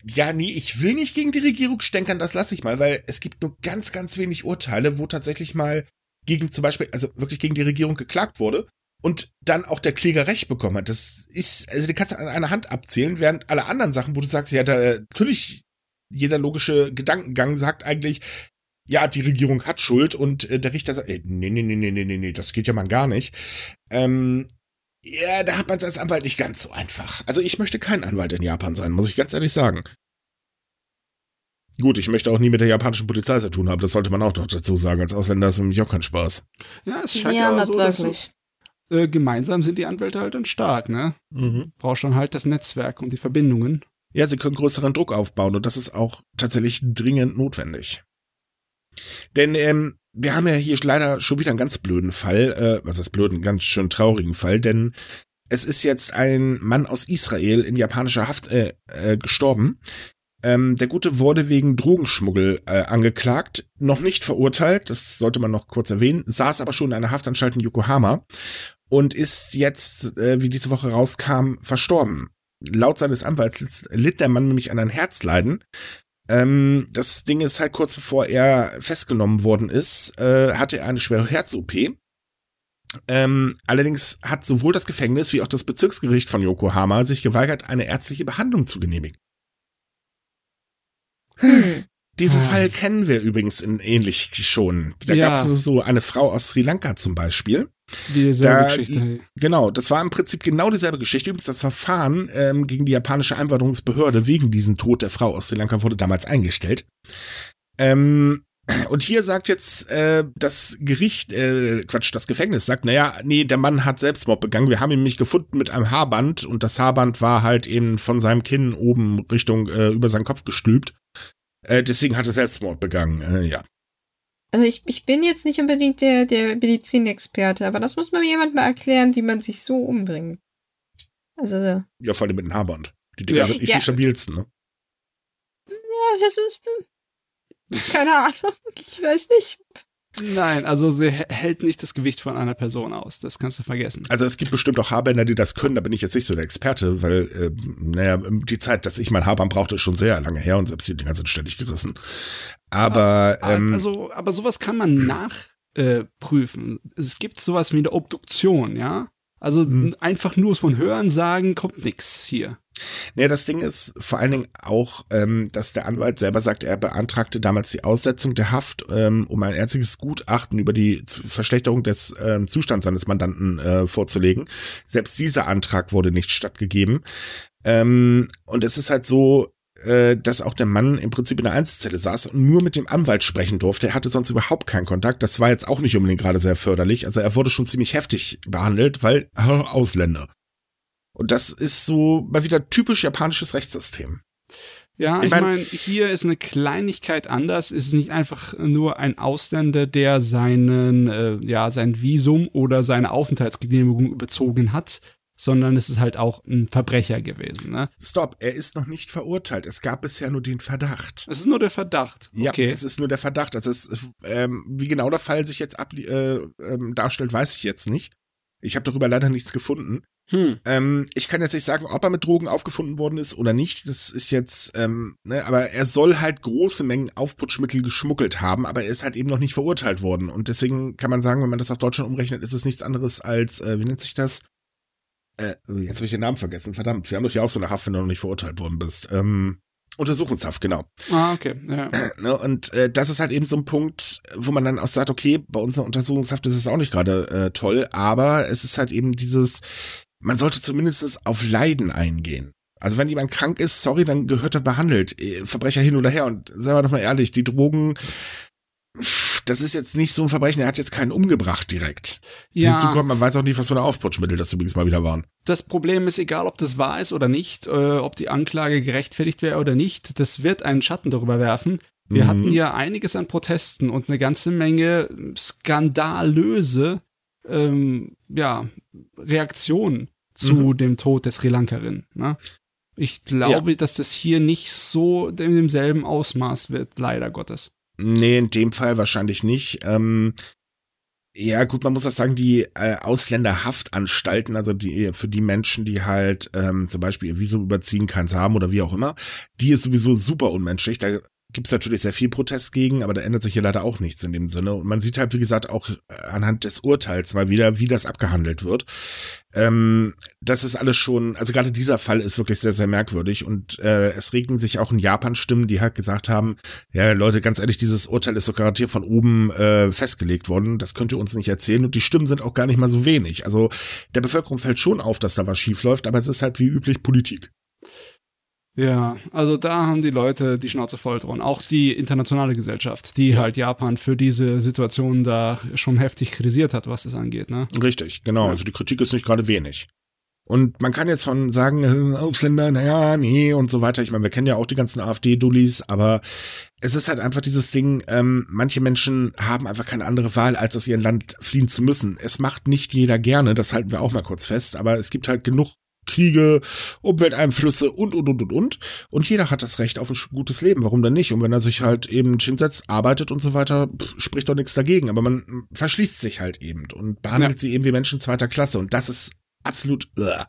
ja, nee, ich will nicht gegen die Regierung stänkern, das lasse ich mal, weil es gibt nur ganz, ganz wenig Urteile, wo tatsächlich mal gegen zum Beispiel, also wirklich gegen die Regierung geklagt wurde und dann auch der Kläger Recht bekommen hat. Das ist, also die kannst du an einer Hand abzählen, während alle anderen Sachen, wo du sagst, ja, da, natürlich, jeder logische Gedankengang sagt eigentlich, ja, die Regierung hat Schuld und äh, der Richter sagt, ey, nee, nee, nee, nee, nee, nee, nee, das geht ja mal gar nicht. Ähm, ja, da hat man es als Anwalt nicht ganz so einfach. Also ich möchte kein Anwalt in Japan sein, muss ich ganz ehrlich sagen. Gut, ich möchte auch nie mit der japanischen Polizei zu tun haben. Das sollte man auch noch dazu sagen. Als Ausländer ist für mich auch kein Spaß. Ja, es scheint ja, ja so, wirklich. Du, äh, gemeinsam sind die Anwälte halt dann stark, ne? Mhm. Brauchst schon halt das Netzwerk und die Verbindungen. Ja, sie können größeren Druck aufbauen und das ist auch tatsächlich dringend notwendig. Denn ähm, wir haben ja hier leider schon wieder einen ganz blöden Fall, äh, was ist blöden, ganz schön traurigen Fall, denn es ist jetzt ein Mann aus Israel in japanischer Haft äh, äh, gestorben. Ähm, der Gute wurde wegen Drogenschmuggel äh, angeklagt, noch nicht verurteilt, das sollte man noch kurz erwähnen, saß aber schon in einer Haftanstalt in Yokohama und ist jetzt, äh, wie diese Woche rauskam, verstorben. Laut seines Anwalts litt der Mann nämlich an einem Herzleiden. Ähm, das Ding ist halt kurz bevor er festgenommen worden ist, äh, hatte er eine schwere Herz-OP. Ähm, allerdings hat sowohl das Gefängnis wie auch das Bezirksgericht von Yokohama sich geweigert, eine ärztliche Behandlung zu genehmigen. Hm. Diesen ah. Fall kennen wir übrigens in ähnlich schon. Da ja. gab es so eine Frau aus Sri Lanka zum Beispiel. Dieselbe da, Geschichte. Genau, das war im Prinzip genau dieselbe Geschichte. Übrigens, das Verfahren ähm, gegen die japanische Einwanderungsbehörde wegen diesem Tod der Frau aus Sri Lanka wurde damals eingestellt. Ähm, und hier sagt jetzt äh, das Gericht, äh, Quatsch, das Gefängnis sagt, naja, nee, der Mann hat Selbstmord begangen. Wir haben ihn nämlich gefunden mit einem Haarband und das Haarband war halt eben von seinem Kinn oben Richtung äh, über seinen Kopf gestülpt. Äh, deswegen hat er Selbstmord begangen, äh, ja. Also ich, ich bin jetzt nicht unbedingt der, der Medizinexperte, aber das muss man mir jemand mal erklären, wie man sich so umbringt. Also. Ja, vor allem mit dem Haarband. Die Dinger ja. sind nicht ja. die stabilsten, ne? Ja, das ist, keine Ahnung, ich weiß nicht. Nein, also sie hält nicht das Gewicht von einer Person aus. Das kannst du vergessen. Also es gibt bestimmt auch Haarbänder, die das können. Da bin ich jetzt nicht so der Experte, weil, äh, naja, die Zeit, dass ich mein Haarband brauchte, ist schon sehr lange her und selbst die Dinger sind ständig gerissen. Aber, aber ähm, also, aber sowas kann man nachprüfen. Äh, es gibt sowas wie eine Obduktion, ja. Also mhm. einfach nur von Hören sagen kommt nix hier. Nee, das Ding ist vor allen Dingen auch, ähm, dass der Anwalt selber sagt, er beantragte damals die Aussetzung der Haft, ähm, um ein einziges Gutachten über die Verschlechterung des ähm, Zustands seines Mandanten äh, vorzulegen. Selbst dieser Antrag wurde nicht stattgegeben. Ähm, und es ist halt so, äh, dass auch der Mann im Prinzip in der Einzelzelle saß und nur mit dem Anwalt sprechen durfte. Er hatte sonst überhaupt keinen Kontakt. Das war jetzt auch nicht unbedingt gerade sehr förderlich. Also er wurde schon ziemlich heftig behandelt, weil Ausländer. Und das ist so mal wieder typisch japanisches Rechtssystem. Ja, ich, meine, mein, hier ist eine Kleinigkeit anders. Es ist nicht einfach nur ein Ausländer, der seinen, äh, ja, sein Visum oder seine Aufenthaltsgenehmigung überzogen hat, sondern es ist halt auch ein Verbrecher gewesen. Ne? Stopp, er ist noch nicht verurteilt. Es gab bisher nur den Verdacht. Es ist nur der Verdacht. Okay. Ja, es ist nur der Verdacht. Also es, ähm, wie genau der Fall sich jetzt äh, ähm, darstellt, weiß ich jetzt nicht. Ich habe darüber leider nichts gefunden. Hm. Ähm, ich kann jetzt nicht sagen, ob er mit Drogen aufgefunden worden ist oder nicht. Das ist jetzt, ähm, ne, aber er soll halt große Mengen Aufputschmittel geschmuggelt haben, aber er ist halt eben noch nicht verurteilt worden. Und deswegen kann man sagen, wenn man das auf Deutschland umrechnet, ist es nichts anderes als, äh, wie nennt sich das? Äh, jetzt habe ich den Namen vergessen. Verdammt, wir haben doch hier auch so eine Haft, wenn du noch nicht verurteilt worden bist. Ähm, Untersuchungshaft, genau. Ah, okay. Ja. Ne, und äh, das ist halt eben so ein Punkt, wo man dann auch sagt, okay, bei uns eine Untersuchungshaft ist es auch nicht gerade äh, toll, aber es ist halt eben dieses, man sollte zumindest auf Leiden eingehen. Also wenn jemand krank ist, sorry, dann gehört er behandelt. Äh, Verbrecher hin oder her. Und sagen wir doch mal ehrlich, die Drogen, das ist jetzt nicht so ein Verbrechen, er hat jetzt keinen umgebracht direkt. Ja. Hinzu kommt, man weiß auch nicht, was für eine Aufputschmittel das übrigens mal wieder waren. Das Problem ist, egal ob das wahr ist oder nicht, äh, ob die Anklage gerechtfertigt wäre oder nicht, das wird einen Schatten darüber werfen. Wir mhm. hatten ja einiges an Protesten und eine ganze Menge skandalöse ähm, ja, Reaktionen zu mhm. dem Tod der Sri Lankarin. Ne? Ich glaube, ja. dass das hier nicht so in demselben Ausmaß wird, leider Gottes. Nee, in dem Fall wahrscheinlich nicht. Ähm, ja, gut, man muss auch sagen, die äh, Ausländerhaftanstalten, also die für die Menschen, die halt ähm, zum Beispiel ihr Visum überziehen, keins haben oder wie auch immer, die ist sowieso super unmenschlich. Da gibt es natürlich sehr viel Protest gegen, aber da ändert sich hier leider auch nichts in dem Sinne. Und man sieht halt, wie gesagt, auch äh, anhand des Urteils mal wieder, wie das abgehandelt wird. Ähm, das ist alles schon, also gerade dieser Fall ist wirklich sehr, sehr merkwürdig und äh, es regen sich auch in Japan Stimmen, die halt gesagt haben, ja Leute, ganz ehrlich, dieses Urteil ist so garantiert von oben äh, festgelegt worden, das könnt ihr uns nicht erzählen und die Stimmen sind auch gar nicht mal so wenig. Also der Bevölkerung fällt schon auf, dass da was schief läuft, aber es ist halt wie üblich Politik. Ja, also da haben die Leute die Schnauze voll dran. Auch die internationale Gesellschaft, die halt Japan für diese Situation da schon heftig kritisiert hat, was das angeht. Ne? Richtig, genau. Ja. Also die Kritik ist nicht gerade wenig. Und man kann jetzt von sagen, äh, Ausländer, naja, nee und so weiter. Ich meine, wir kennen ja auch die ganzen AfD-Dullis, aber es ist halt einfach dieses Ding, ähm, manche Menschen haben einfach keine andere Wahl, als aus ihrem Land fliehen zu müssen. Es macht nicht jeder gerne, das halten wir auch mal kurz fest, aber es gibt halt genug Kriege, Umwelteinflüsse und, und, und, und, und. Und jeder hat das Recht auf ein gutes Leben. Warum denn nicht? Und wenn er sich halt eben hinsetzt, arbeitet und so weiter, pff, spricht doch nichts dagegen. Aber man verschließt sich halt eben und behandelt ja. sie eben wie Menschen zweiter Klasse. Und das ist absolut. Uh.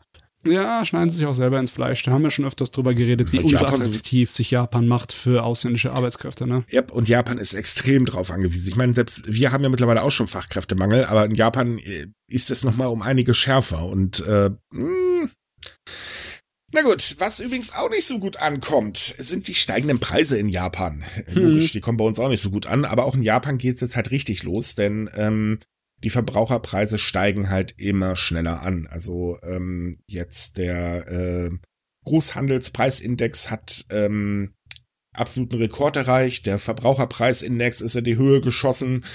Ja, schneiden sie sich auch selber ins Fleisch. Da haben wir schon öfters drüber geredet, wie unattraktiv sich Japan macht für ausländische Arbeitskräfte. Ne? Ja, und Japan ist extrem drauf angewiesen. Ich meine, selbst wir haben ja mittlerweile auch schon Fachkräftemangel, aber in Japan äh, ist es nochmal um einige schärfer. Und äh, mh, hm. Na gut, was übrigens auch nicht so gut ankommt, sind die steigenden Preise in Japan. Hm. Logisch, die kommen bei uns auch nicht so gut an, aber auch in Japan geht es jetzt halt richtig los, denn ähm, die Verbraucherpreise steigen halt immer schneller an. Also ähm, jetzt der äh, Großhandelspreisindex hat ähm, absoluten Rekord erreicht. Der Verbraucherpreisindex ist in die Höhe geschossen.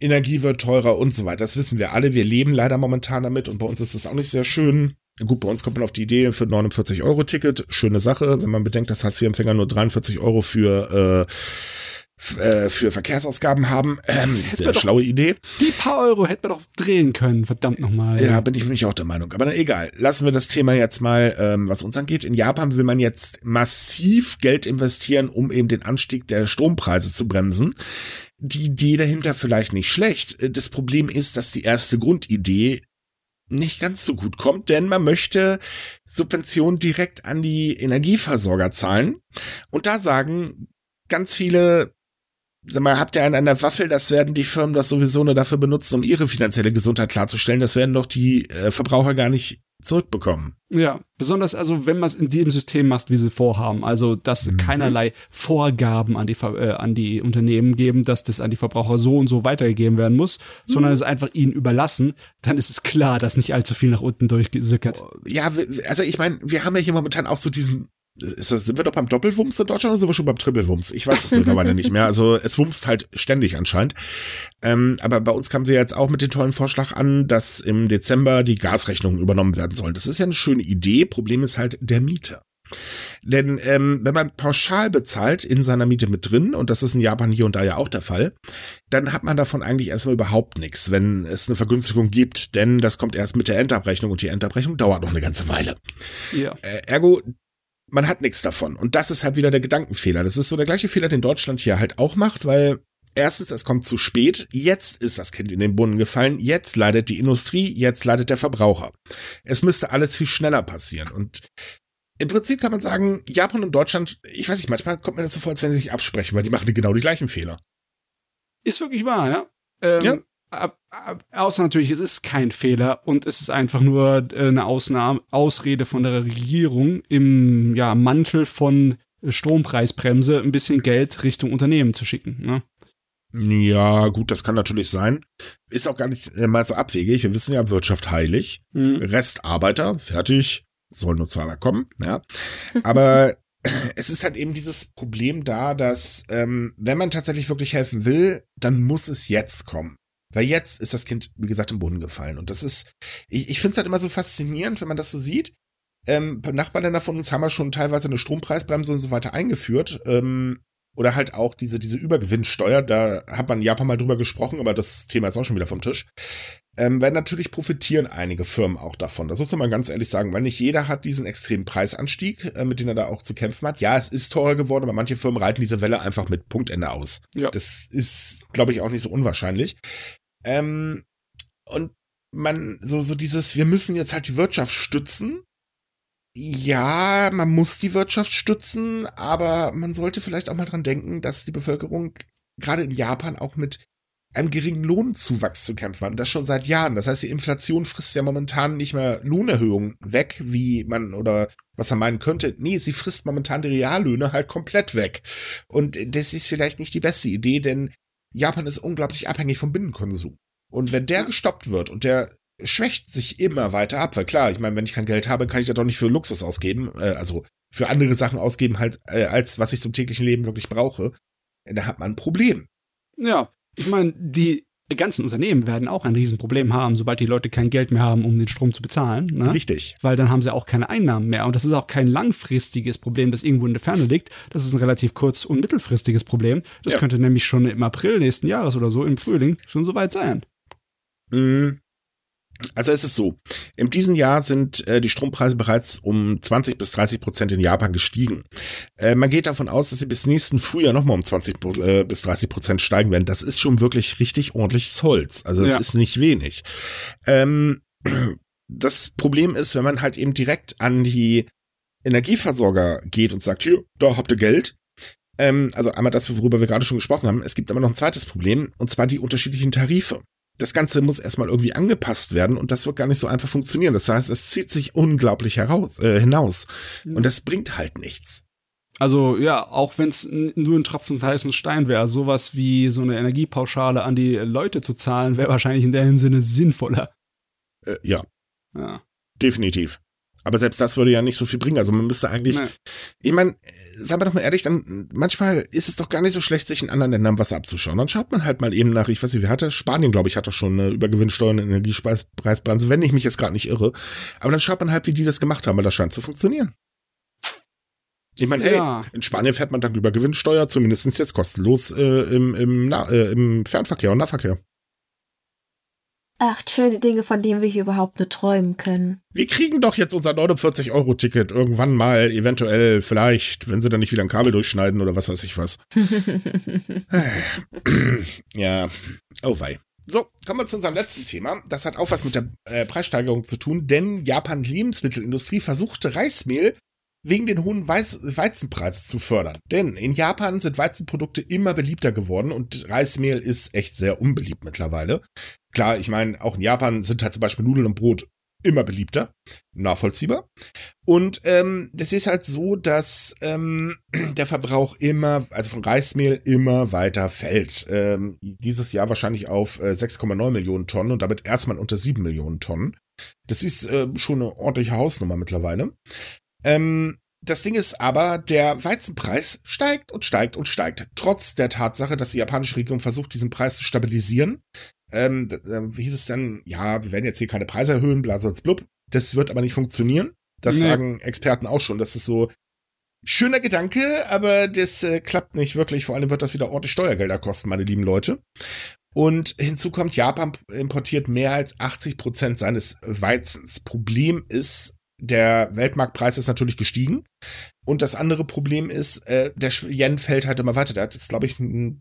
Energie wird teurer und so weiter. Das wissen wir alle. Wir leben leider momentan damit und bei uns ist es auch nicht sehr schön. Gut, bei uns kommt man auf die Idee für 49 Euro Ticket. Schöne Sache, wenn man bedenkt, dass Hartz-IV-Empfänger nur 43 Euro für äh, äh, für Verkehrsausgaben haben. Ähm, sehr schlaue Idee. Die paar Euro hätten wir doch drehen können, verdammt nochmal. Ja, bin ich nicht auch der Meinung. Aber na, egal. Lassen wir das Thema jetzt mal, ähm, was uns angeht. In Japan will man jetzt massiv Geld investieren, um eben den Anstieg der Strompreise zu bremsen. Die Idee dahinter vielleicht nicht schlecht. Das Problem ist, dass die erste Grundidee nicht ganz so gut kommt, denn man möchte Subventionen direkt an die Energieversorger zahlen. Und da sagen ganz viele sag mal, habt ihr einen an der Waffel, das werden die Firmen das sowieso nur dafür benutzen, um ihre finanzielle Gesundheit klarzustellen. Das werden doch die äh, Verbraucher gar nicht zurückbekommen. Ja, besonders also, wenn man es in diesem System macht, wie sie vorhaben. Also, dass mhm. keinerlei Vorgaben an die, äh, an die Unternehmen geben, dass das an die Verbraucher so und so weitergegeben werden muss, mhm. sondern es einfach ihnen überlassen, dann ist es klar, dass nicht allzu viel nach unten durchgesickert. Ja, also ich meine, wir haben ja hier momentan auch so diesen ist das, sind wir doch beim Doppelwumms in Deutschland oder sind wir schon beim Trippelwumms? Ich weiß es mittlerweile nicht mehr. Also es wumst halt ständig anscheinend. Ähm, aber bei uns kam sie jetzt auch mit dem tollen Vorschlag an, dass im Dezember die Gasrechnungen übernommen werden sollen. Das ist ja eine schöne Idee. Problem ist halt der Mieter. Denn ähm, wenn man pauschal bezahlt in seiner Miete mit drin, und das ist in Japan hier und da ja auch der Fall, dann hat man davon eigentlich erstmal überhaupt nichts, wenn es eine Vergünstigung gibt, denn das kommt erst mit der Endabrechnung und die Endabrechnung dauert noch eine ganze Weile. Ja. Äh, ergo, man hat nichts davon. Und das ist halt wieder der Gedankenfehler. Das ist so der gleiche Fehler, den Deutschland hier halt auch macht, weil erstens, es kommt zu spät, jetzt ist das Kind in den Brunnen gefallen, jetzt leidet die Industrie, jetzt leidet der Verbraucher. Es müsste alles viel schneller passieren. Und im Prinzip kann man sagen, Japan und Deutschland, ich weiß nicht, manchmal kommt mir das so vor, als wenn sie sich absprechen, weil die machen genau die gleichen Fehler. Ist wirklich wahr, ja? Ähm, ja außer natürlich, es ist kein Fehler und es ist einfach nur äh, eine Ausnahme, Ausrede von der Regierung im ja, Mantel von Strompreisbremse ein bisschen Geld Richtung Unternehmen zu schicken. Ne? Ja, gut, das kann natürlich sein. Ist auch gar nicht äh, mal so abwegig. Wir wissen ja, Wirtschaft heilig. Mhm. Rest Arbeiter, fertig. Soll nur zweimal kommen, ja. Aber es ist halt eben dieses Problem da, dass ähm, wenn man tatsächlich wirklich helfen will, dann muss es jetzt kommen. Weil jetzt ist das Kind, wie gesagt, im Boden gefallen. Und das ist, ich, ich finde es halt immer so faszinierend, wenn man das so sieht. Ähm, Nachbarländer von uns haben ja schon teilweise eine Strompreisbremse und so weiter eingeführt. Ähm, oder halt auch diese, diese Übergewinnsteuer, da hat man in Japan mal drüber gesprochen, aber das Thema ist auch schon wieder vom Tisch. Ähm, weil natürlich profitieren einige Firmen auch davon. Das muss man mal ganz ehrlich sagen, weil nicht jeder hat diesen extremen Preisanstieg, äh, mit dem er da auch zu kämpfen hat. Ja, es ist teurer geworden, aber manche Firmen reiten diese Welle einfach mit Punktende aus. Ja. Das ist, glaube ich, auch nicht so unwahrscheinlich. Ähm, und man, so, so dieses, wir müssen jetzt halt die Wirtschaft stützen. Ja, man muss die Wirtschaft stützen, aber man sollte vielleicht auch mal dran denken, dass die Bevölkerung gerade in Japan auch mit einem geringen Lohnzuwachs zu kämpfen hat. Und das schon seit Jahren. Das heißt, die Inflation frisst ja momentan nicht mehr Lohnerhöhungen weg, wie man oder was man meinen könnte. Nee, sie frisst momentan die Reallöhne halt komplett weg. Und das ist vielleicht nicht die beste Idee, denn Japan ist unglaublich abhängig vom Binnenkonsum. Und wenn der gestoppt wird und der schwächt sich immer weiter ab, weil klar, ich meine, wenn ich kein Geld habe, kann ich ja doch nicht für Luxus ausgeben, äh, also für andere Sachen ausgeben, halt, äh, als was ich zum täglichen Leben wirklich brauche, da hat man ein Problem. Ja, ich meine, die ganzen Unternehmen werden auch ein Riesenproblem haben, sobald die Leute kein Geld mehr haben, um den Strom zu bezahlen. Ne? Richtig. Weil dann haben sie auch keine Einnahmen mehr. Und das ist auch kein langfristiges Problem, das irgendwo in der Ferne liegt. Das ist ein relativ kurz- und mittelfristiges Problem. Das Ja. könnte nämlich schon im April nächsten Jahres oder so, im Frühling, schon soweit sein. Mm, Also es ist so, in diesem Jahr sind äh, die Strompreise bereits um 20 bis 30 Prozent in Japan gestiegen. Äh, man geht davon aus, dass sie bis nächsten Frühjahr nochmal um 20 Pro- äh, bis 30 Prozent steigen werden. Das ist schon wirklich richtig ordentliches Holz. Also es Ja. ist nicht wenig. Ähm, das Problem ist, wenn man halt eben direkt an die Energieversorger geht und sagt, hier, da habt ihr Geld. Ähm, also einmal das, worüber wir gerade schon gesprochen haben. Es gibt aber noch ein zweites Problem, und zwar die unterschiedlichen Tarife das Ganze muss erstmal irgendwie angepasst werden und das wird gar nicht so einfach funktionieren. Das heißt, es zieht sich unglaublich heraus, äh, hinaus. Und das bringt halt nichts. Also ja, auch wenn es nur ein Tropfen heißen Stein wäre, sowas wie so eine Energiepauschale an die Leute zu zahlen, wäre wahrscheinlich in der Sinne sinnvoller. Äh, ja, Ja. definitiv. Aber selbst das würde ja nicht so viel bringen. Also man müsste eigentlich, Nee. ich meine, sagen wir doch mal ehrlich, dann manchmal ist es doch gar nicht so schlecht, sich in anderen Ländern was abzuschauen. Dann schaut man halt mal eben nach, ich weiß nicht, wie hatte Spanien, glaube ich, hat doch schon eine Übergewinnsteuer und Energiepreisbremse, wenn ich mich jetzt gerade nicht irre. Aber dann schaut man halt, wie die das gemacht haben, weil das scheint zu funktionieren. Ich meine, hey, Ja. in Spanien fährt man dann über Gewinnsteuer, zumindest jetzt kostenlos äh, im, im, Na, äh, im Fernverkehr und Nahverkehr. Ach, schöne Dinge, von denen wir hier überhaupt nur träumen können. Wir kriegen doch jetzt unser 49-Euro-Ticket irgendwann mal, eventuell, vielleicht, wenn sie dann nicht wieder ein Kabel durchschneiden oder was weiß ich was. ja, oh wei. So, kommen wir zu unserem letzten Thema. Das hat auch was mit der äh, Preissteigerung zu tun, denn Japan Lebensmittelindustrie versuchte Reismehl wegen den hohen Weiß Weizenpreis zu fördern. Denn in Japan sind Weizenprodukte immer beliebter geworden und Reismehl ist echt sehr unbeliebt mittlerweile. Klar, ich meine, auch in Japan sind halt zum Beispiel Nudeln und Brot immer beliebter, nachvollziehbar. Und ähm, das ist halt so, dass ähm, der Verbrauch immer, also von Reismehl immer weiter fällt. Ähm, dieses Jahr wahrscheinlich auf äh, 6,9 Millionen Tonnen und damit erstmal unter 7 Millionen Tonnen. Das ist äh, schon eine ordentliche Hausnummer mittlerweile. Ähm, das Ding ist aber, der Weizenpreis steigt und steigt und steigt. Trotz der Tatsache, dass die japanische Regierung versucht, diesen Preis zu stabilisieren. Ähm, da hieß es dann, ja, wir werden jetzt hier keine Preise erhöhen, bla, sonst blub. Das wird aber nicht funktionieren. Das Nee. sagen Experten auch schon. Das ist so schöner Gedanke, aber das äh, klappt nicht wirklich. Vor allem wird das wieder ordentlich Steuergelder kosten, meine lieben Leute. Und hinzu kommt, Japan importiert mehr als 80 Prozent seines Weizens. Problem ist, der Weltmarktpreis ist natürlich gestiegen. Und das andere Problem ist, äh, der Yen fällt halt immer weiter. Der hat jetzt, glaube ich, ein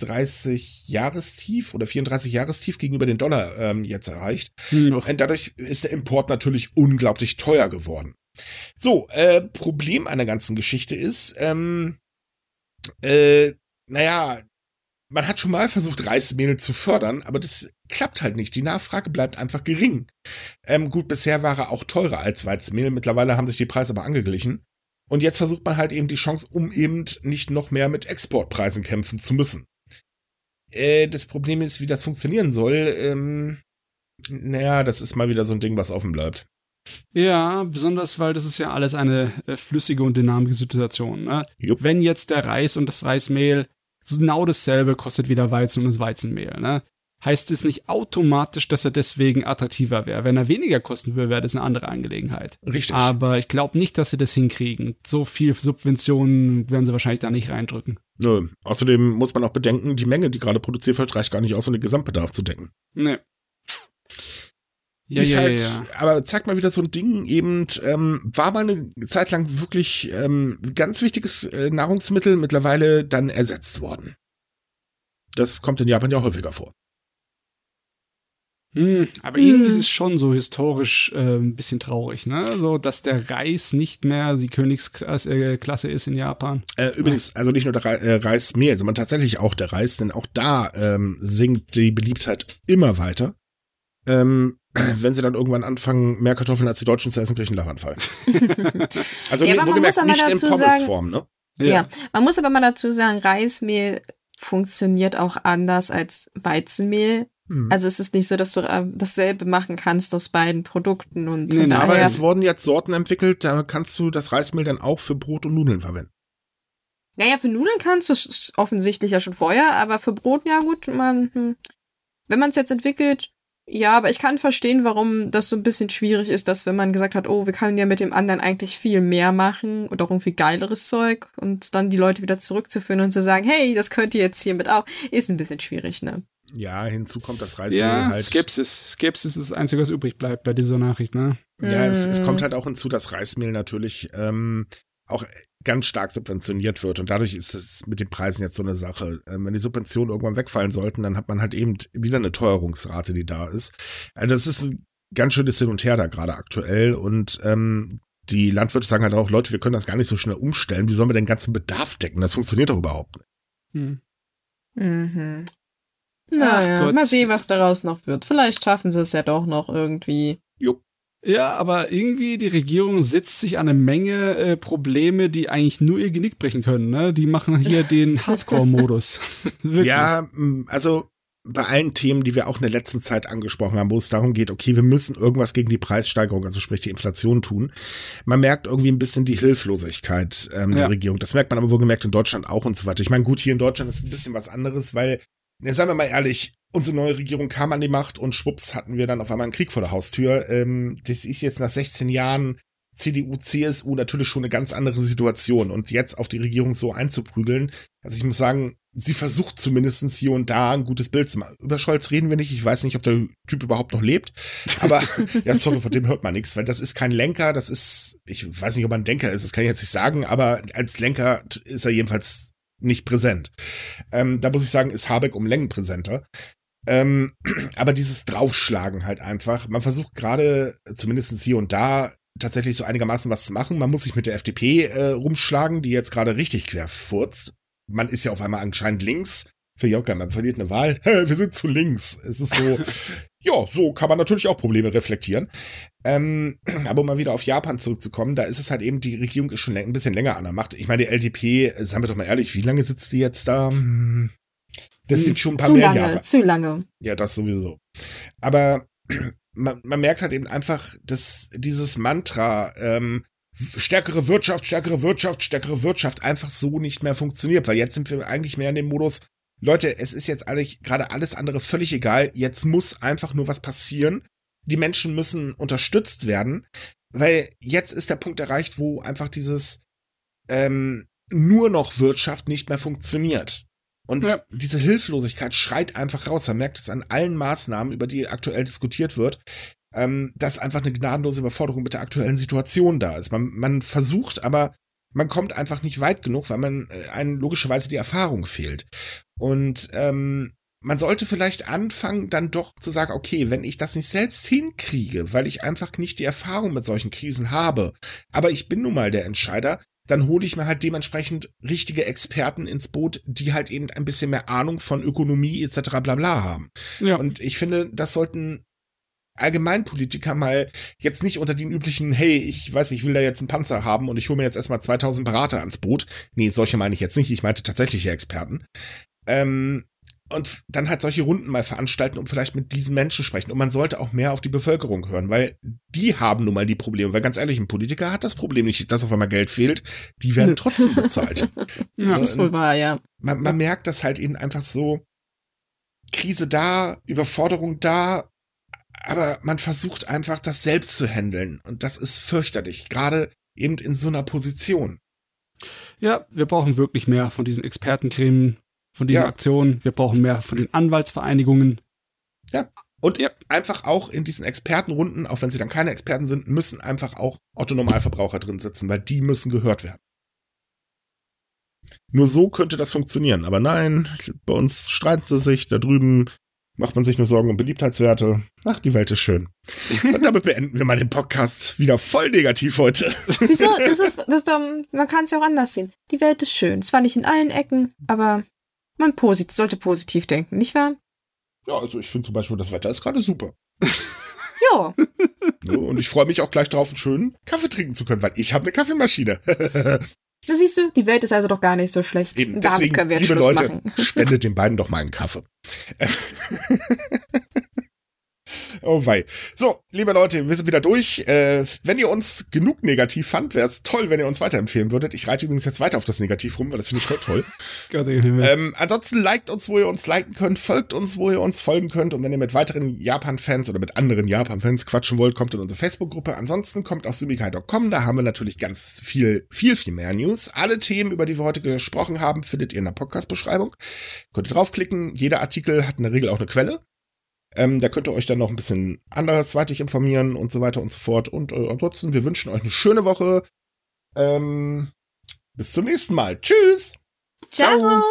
30-Jahrestief oder 34-Jahrestief gegenüber den Dollar ähm, jetzt erreicht. Hm, Und dadurch ist der Import natürlich unglaublich teuer geworden. So, äh, Problem einer ganzen Geschichte ist, ähm, äh, naja, man hat schon mal versucht, Reismehl zu fördern, aber das klappt halt nicht. Die Nachfrage bleibt einfach gering. Ähm, gut, bisher war er auch teurer als Weizenmehl. Mittlerweile haben sich die Preise aber angeglichen. Und jetzt versucht man halt eben die Chance, um eben nicht noch mehr mit Exportpreisen kämpfen zu müssen. Äh, das Problem ist, wie das funktionieren soll. Ähm, naja, das ist mal wieder so ein Ding, was offen bleibt. Ja, besonders weil das ist ja alles eine äh, flüssige und dynamische Situation. Ne? Wenn jetzt der Reis und das Reismehl genau dasselbe kostet wie der Weizen und das Weizenmehl, ne? Heißt es nicht automatisch, dass er deswegen attraktiver wäre. Wenn er weniger kosten würde, wäre das eine andere Angelegenheit. Richtig. Aber ich glaube nicht, dass sie das hinkriegen. So viel Subventionen werden sie wahrscheinlich da nicht reindrücken. Nö. Außerdem muss man auch bedenken, die Menge, die gerade produziert wird, reicht gar nicht aus, um den Gesamtbedarf zu decken. Nee. Ja, ja, halt, ja, ja. aber zeigt mal wieder so ein Ding eben, ähm, war mal eine Zeit lang wirklich ähm, ganz wichtiges äh, Nahrungsmittel, mittlerweile dann ersetzt worden. Das kommt in Japan ja häufiger vor. Hm, aber Hm. irgendwie ist es schon so historisch äh, ein bisschen traurig, ne? So, dass der Reis nicht mehr die Königsklasse äh, Klasse ist in Japan. Äh, übrigens, also nicht nur der Re äh, Reismehl, sondern tatsächlich auch der Reis, denn auch da ähm, sinkt die Beliebtheit immer weiter. Ähm, wenn sie dann irgendwann anfangen, mehr Kartoffeln als die Deutschen zu essen, kriege ich einen Lachanfall. Also Ja, wohlgemerkt muss aber nicht in Pommesform, ne? Ja. man muss aber mal dazu sagen, Reismehl funktioniert auch anders als Weizenmehl. Hm. Also es ist nicht so, dass du äh, dasselbe machen kannst aus beiden Produkten und nee, aber es wurden jetzt Sorten entwickelt, da kannst du das Reismehl dann auch für Brot und Nudeln verwenden. Naja, für Nudeln kannst du es offensichtlich ja schon vorher, aber für Brot, ja gut, man, hm. wenn man es jetzt entwickelt, ja, aber ich kann verstehen, warum das so ein bisschen schwierig ist, dass wenn man gesagt hat, oh, wir können ja mit dem anderen eigentlich viel mehr machen oder auch irgendwie geileres Zeug und dann die Leute wieder zurückzuführen und zu sagen, hey, das könnt ihr jetzt hiermit auch, ist ein bisschen schwierig, ne? Ja, hinzu kommt das Reismehl ja, halt. Skepsis. Skepsis ist das Einzige, was übrig bleibt bei dieser Nachricht, ne? Ja, es, es kommt halt auch hinzu, dass Reismehl natürlich ähm, auch ganz stark subventioniert wird. Und dadurch ist es mit den Preisen jetzt so eine Sache. Ähm, wenn die Subventionen irgendwann wegfallen sollten, dann hat man halt eben wieder eine Teuerungsrate, die da ist. Also das ist ein ganz schönes Hin und Her da gerade aktuell. Und ähm, die Landwirte sagen halt auch, Leute, wir können das gar nicht so schnell umstellen. Wie sollen wir den ganzen Bedarf decken? Das funktioniert doch überhaupt nicht. Hm. Mhm. Naja, mal sehen, was daraus noch wird. Vielleicht schaffen sie es ja doch noch irgendwie. Jupp. Ja, aber irgendwie die Regierung setzt sich an eine Menge äh, Probleme, die eigentlich nur ihr Genick brechen können. Ne? Die machen hier den Hardcore-Modus. ja, also bei allen Themen, die wir auch in der letzten Zeit angesprochen haben, wo es darum geht, okay, wir müssen irgendwas gegen die Preissteigerung, also sprich die Inflation tun. Man merkt irgendwie ein bisschen die Hilflosigkeit ähm, ja. der Regierung. Das merkt man aber wohl gemerkt in Deutschland auch und so weiter. Ich meine, gut, hier in Deutschland ist ein bisschen was anderes, weil, ne, sagen wir mal ehrlich, unsere neue Regierung kam an die Macht und schwupps hatten wir dann auf einmal einen Krieg vor der Haustür. Ähm, das ist jetzt nach 16 Jahren CDU, CSU natürlich schon eine ganz andere Situation. Und jetzt auf die Regierung so einzuprügeln, also ich muss sagen, sie versucht zumindestens hier und da ein gutes Bild zu machen. Über Scholz reden wir nicht. Ich weiß nicht, ob der Typ überhaupt noch lebt. Aber ja, sorry, von dem hört man nichts, weil das ist kein Lenker, das ist, ich weiß nicht, ob er ein Denker ist, das kann ich jetzt nicht sagen, aber als Lenker ist er jedenfalls nicht präsent. Ähm, da muss ich sagen, ist Habeck um Längen präsenter. Ähm, aber dieses Draufschlagen halt einfach. Man versucht gerade, zumindest hier und da, tatsächlich so einigermaßen was zu machen. Man muss sich mit der FDP äh, rumschlagen, die jetzt gerade richtig quer furzt. Man ist ja auf einmal anscheinend links. Für Joker, man verliert eine Wahl. wir sind zu links. Es ist so, ja, so kann man natürlich auch Probleme reflektieren. Ähm, aber um mal wieder auf Japan zurückzukommen, da ist es halt eben, die Regierung ist schon ein bisschen länger an der Macht. Ich meine, die LDP, sagen wir doch mal ehrlich, wie lange sitzt die jetzt da? Hm, das sind schon ein paar zu mehr lange, Jahre. Zu lange. Ja, das sowieso. Aber man, man merkt halt eben einfach, dass dieses Mantra, ähm, stärkere Wirtschaft, stärkere Wirtschaft, stärkere Wirtschaft einfach so nicht mehr funktioniert, weil jetzt sind wir eigentlich mehr in dem Modus, Leute, es ist jetzt eigentlich gerade alles andere völlig egal, jetzt muss einfach nur was passieren. Die Menschen müssen unterstützt werden, weil jetzt ist der Punkt erreicht, wo einfach dieses ähm, nur noch Wirtschaft nicht mehr funktioniert. Und ja. diese Hilflosigkeit schreit einfach raus. Man merkt es an allen Maßnahmen, über die aktuell diskutiert wird, ähm, dass einfach eine gnadenlose Überforderung mit der aktuellen Situation da ist. Man, man versucht, aber man kommt einfach nicht weit genug, weil man äh, einen logischerweise die Erfahrung fehlt. Und ähm, man sollte vielleicht anfangen, dann doch zu sagen, okay, wenn ich das nicht selbst hinkriege, weil ich einfach nicht die Erfahrung mit solchen Krisen habe, aber ich bin nun mal der Entscheider, dann hole ich mir halt dementsprechend richtige Experten ins Boot, die halt eben ein bisschen mehr Ahnung von Ökonomie etc. bla bla haben. Ja. Und ich finde, das sollten Allgemeinpolitiker mal jetzt nicht unter den üblichen, hey, ich weiß, ich will da jetzt einen Panzer haben und ich hole mir jetzt erstmal 2000 Berater ans Boot. Nee, solche meine ich jetzt nicht, ich meinte tatsächliche Experten. Ähm, und dann halt solche Runden mal veranstalten und vielleicht mit diesen Menschen sprechen. Und man sollte auch mehr auf die Bevölkerung hören, weil die haben nun mal die Probleme. Weil ganz ehrlich, ein Politiker hat das Problem nicht, dass auf einmal Geld fehlt. Die werden trotzdem bezahlt. das ist wohl wahr, ja. Man, man merkt das halt eben einfach so. Krise da, Überforderung da, aber man versucht einfach, das selbst zu handeln. Und das ist fürchterlich. Gerade eben in so einer Position. Ja, wir brauchen wirklich mehr von diesen Expertencremen, von diesen ja. Aktionen. Wir brauchen mehr von den Anwaltsvereinigungen. Ja. Und ja. einfach auch in diesen Expertenrunden, auch wenn sie dann keine Experten sind, müssen einfach auch Autonomalverbraucher drin sitzen, weil die müssen gehört werden. Nur so könnte das funktionieren. Aber nein, bei uns streiten sie sich. Da drüben macht man sich nur Sorgen um Beliebtheitswerte. Ach, die Welt ist schön. Und damit beenden wir mal den Podcast wieder voll negativ heute. Wieso? Das ist, das, man kann es ja auch anders sehen. Die Welt ist schön. Zwar nicht in allen Ecken, aber man posit sollte positiv denken, nicht wahr? Ja, also ich finde zum Beispiel, das Wetter ist gerade super. ja. Und ich freue mich auch gleich drauf, einen schönen Kaffee trinken zu können, weil ich habe eine Kaffeemaschine. Da siehst du, die Welt ist also doch gar nicht so schlecht. Eben, deswegen, können wir jetzt liebe Schluss Leute, machen. spendet den beiden doch mal einen Kaffee. Oh wei. So, liebe Leute, wir sind wieder durch. Äh, wenn ihr uns genug negativ fand, wäre es toll, wenn ihr uns weiterempfehlen würdet. Ich reite übrigens jetzt weiter auf das Negativ rum, weil das finde ich voll toll. ähm, ansonsten liked uns, wo ihr uns liken könnt, folgt uns, wo ihr uns folgen könnt. Und wenn ihr mit weiteren Japan-Fans oder mit anderen Japan-Fans quatschen wollt, kommt in unsere Facebook-Gruppe. Ansonsten kommt auf sumikai.com. Da haben wir natürlich ganz viel, viel, viel mehr News. Alle Themen, über die wir heute gesprochen haben, findet ihr in der Podcast-Beschreibung. Könnt ihr draufklicken. Jeder Artikel hat in der Regel auch eine Quelle. Ähm, da könnt ihr euch dann noch ein bisschen andersweitig informieren und so weiter und so fort. Und äh, ansonsten, wir wünschen euch eine schöne Woche. Ähm, bis zum nächsten Mal. Tschüss. Ciao. Ciao.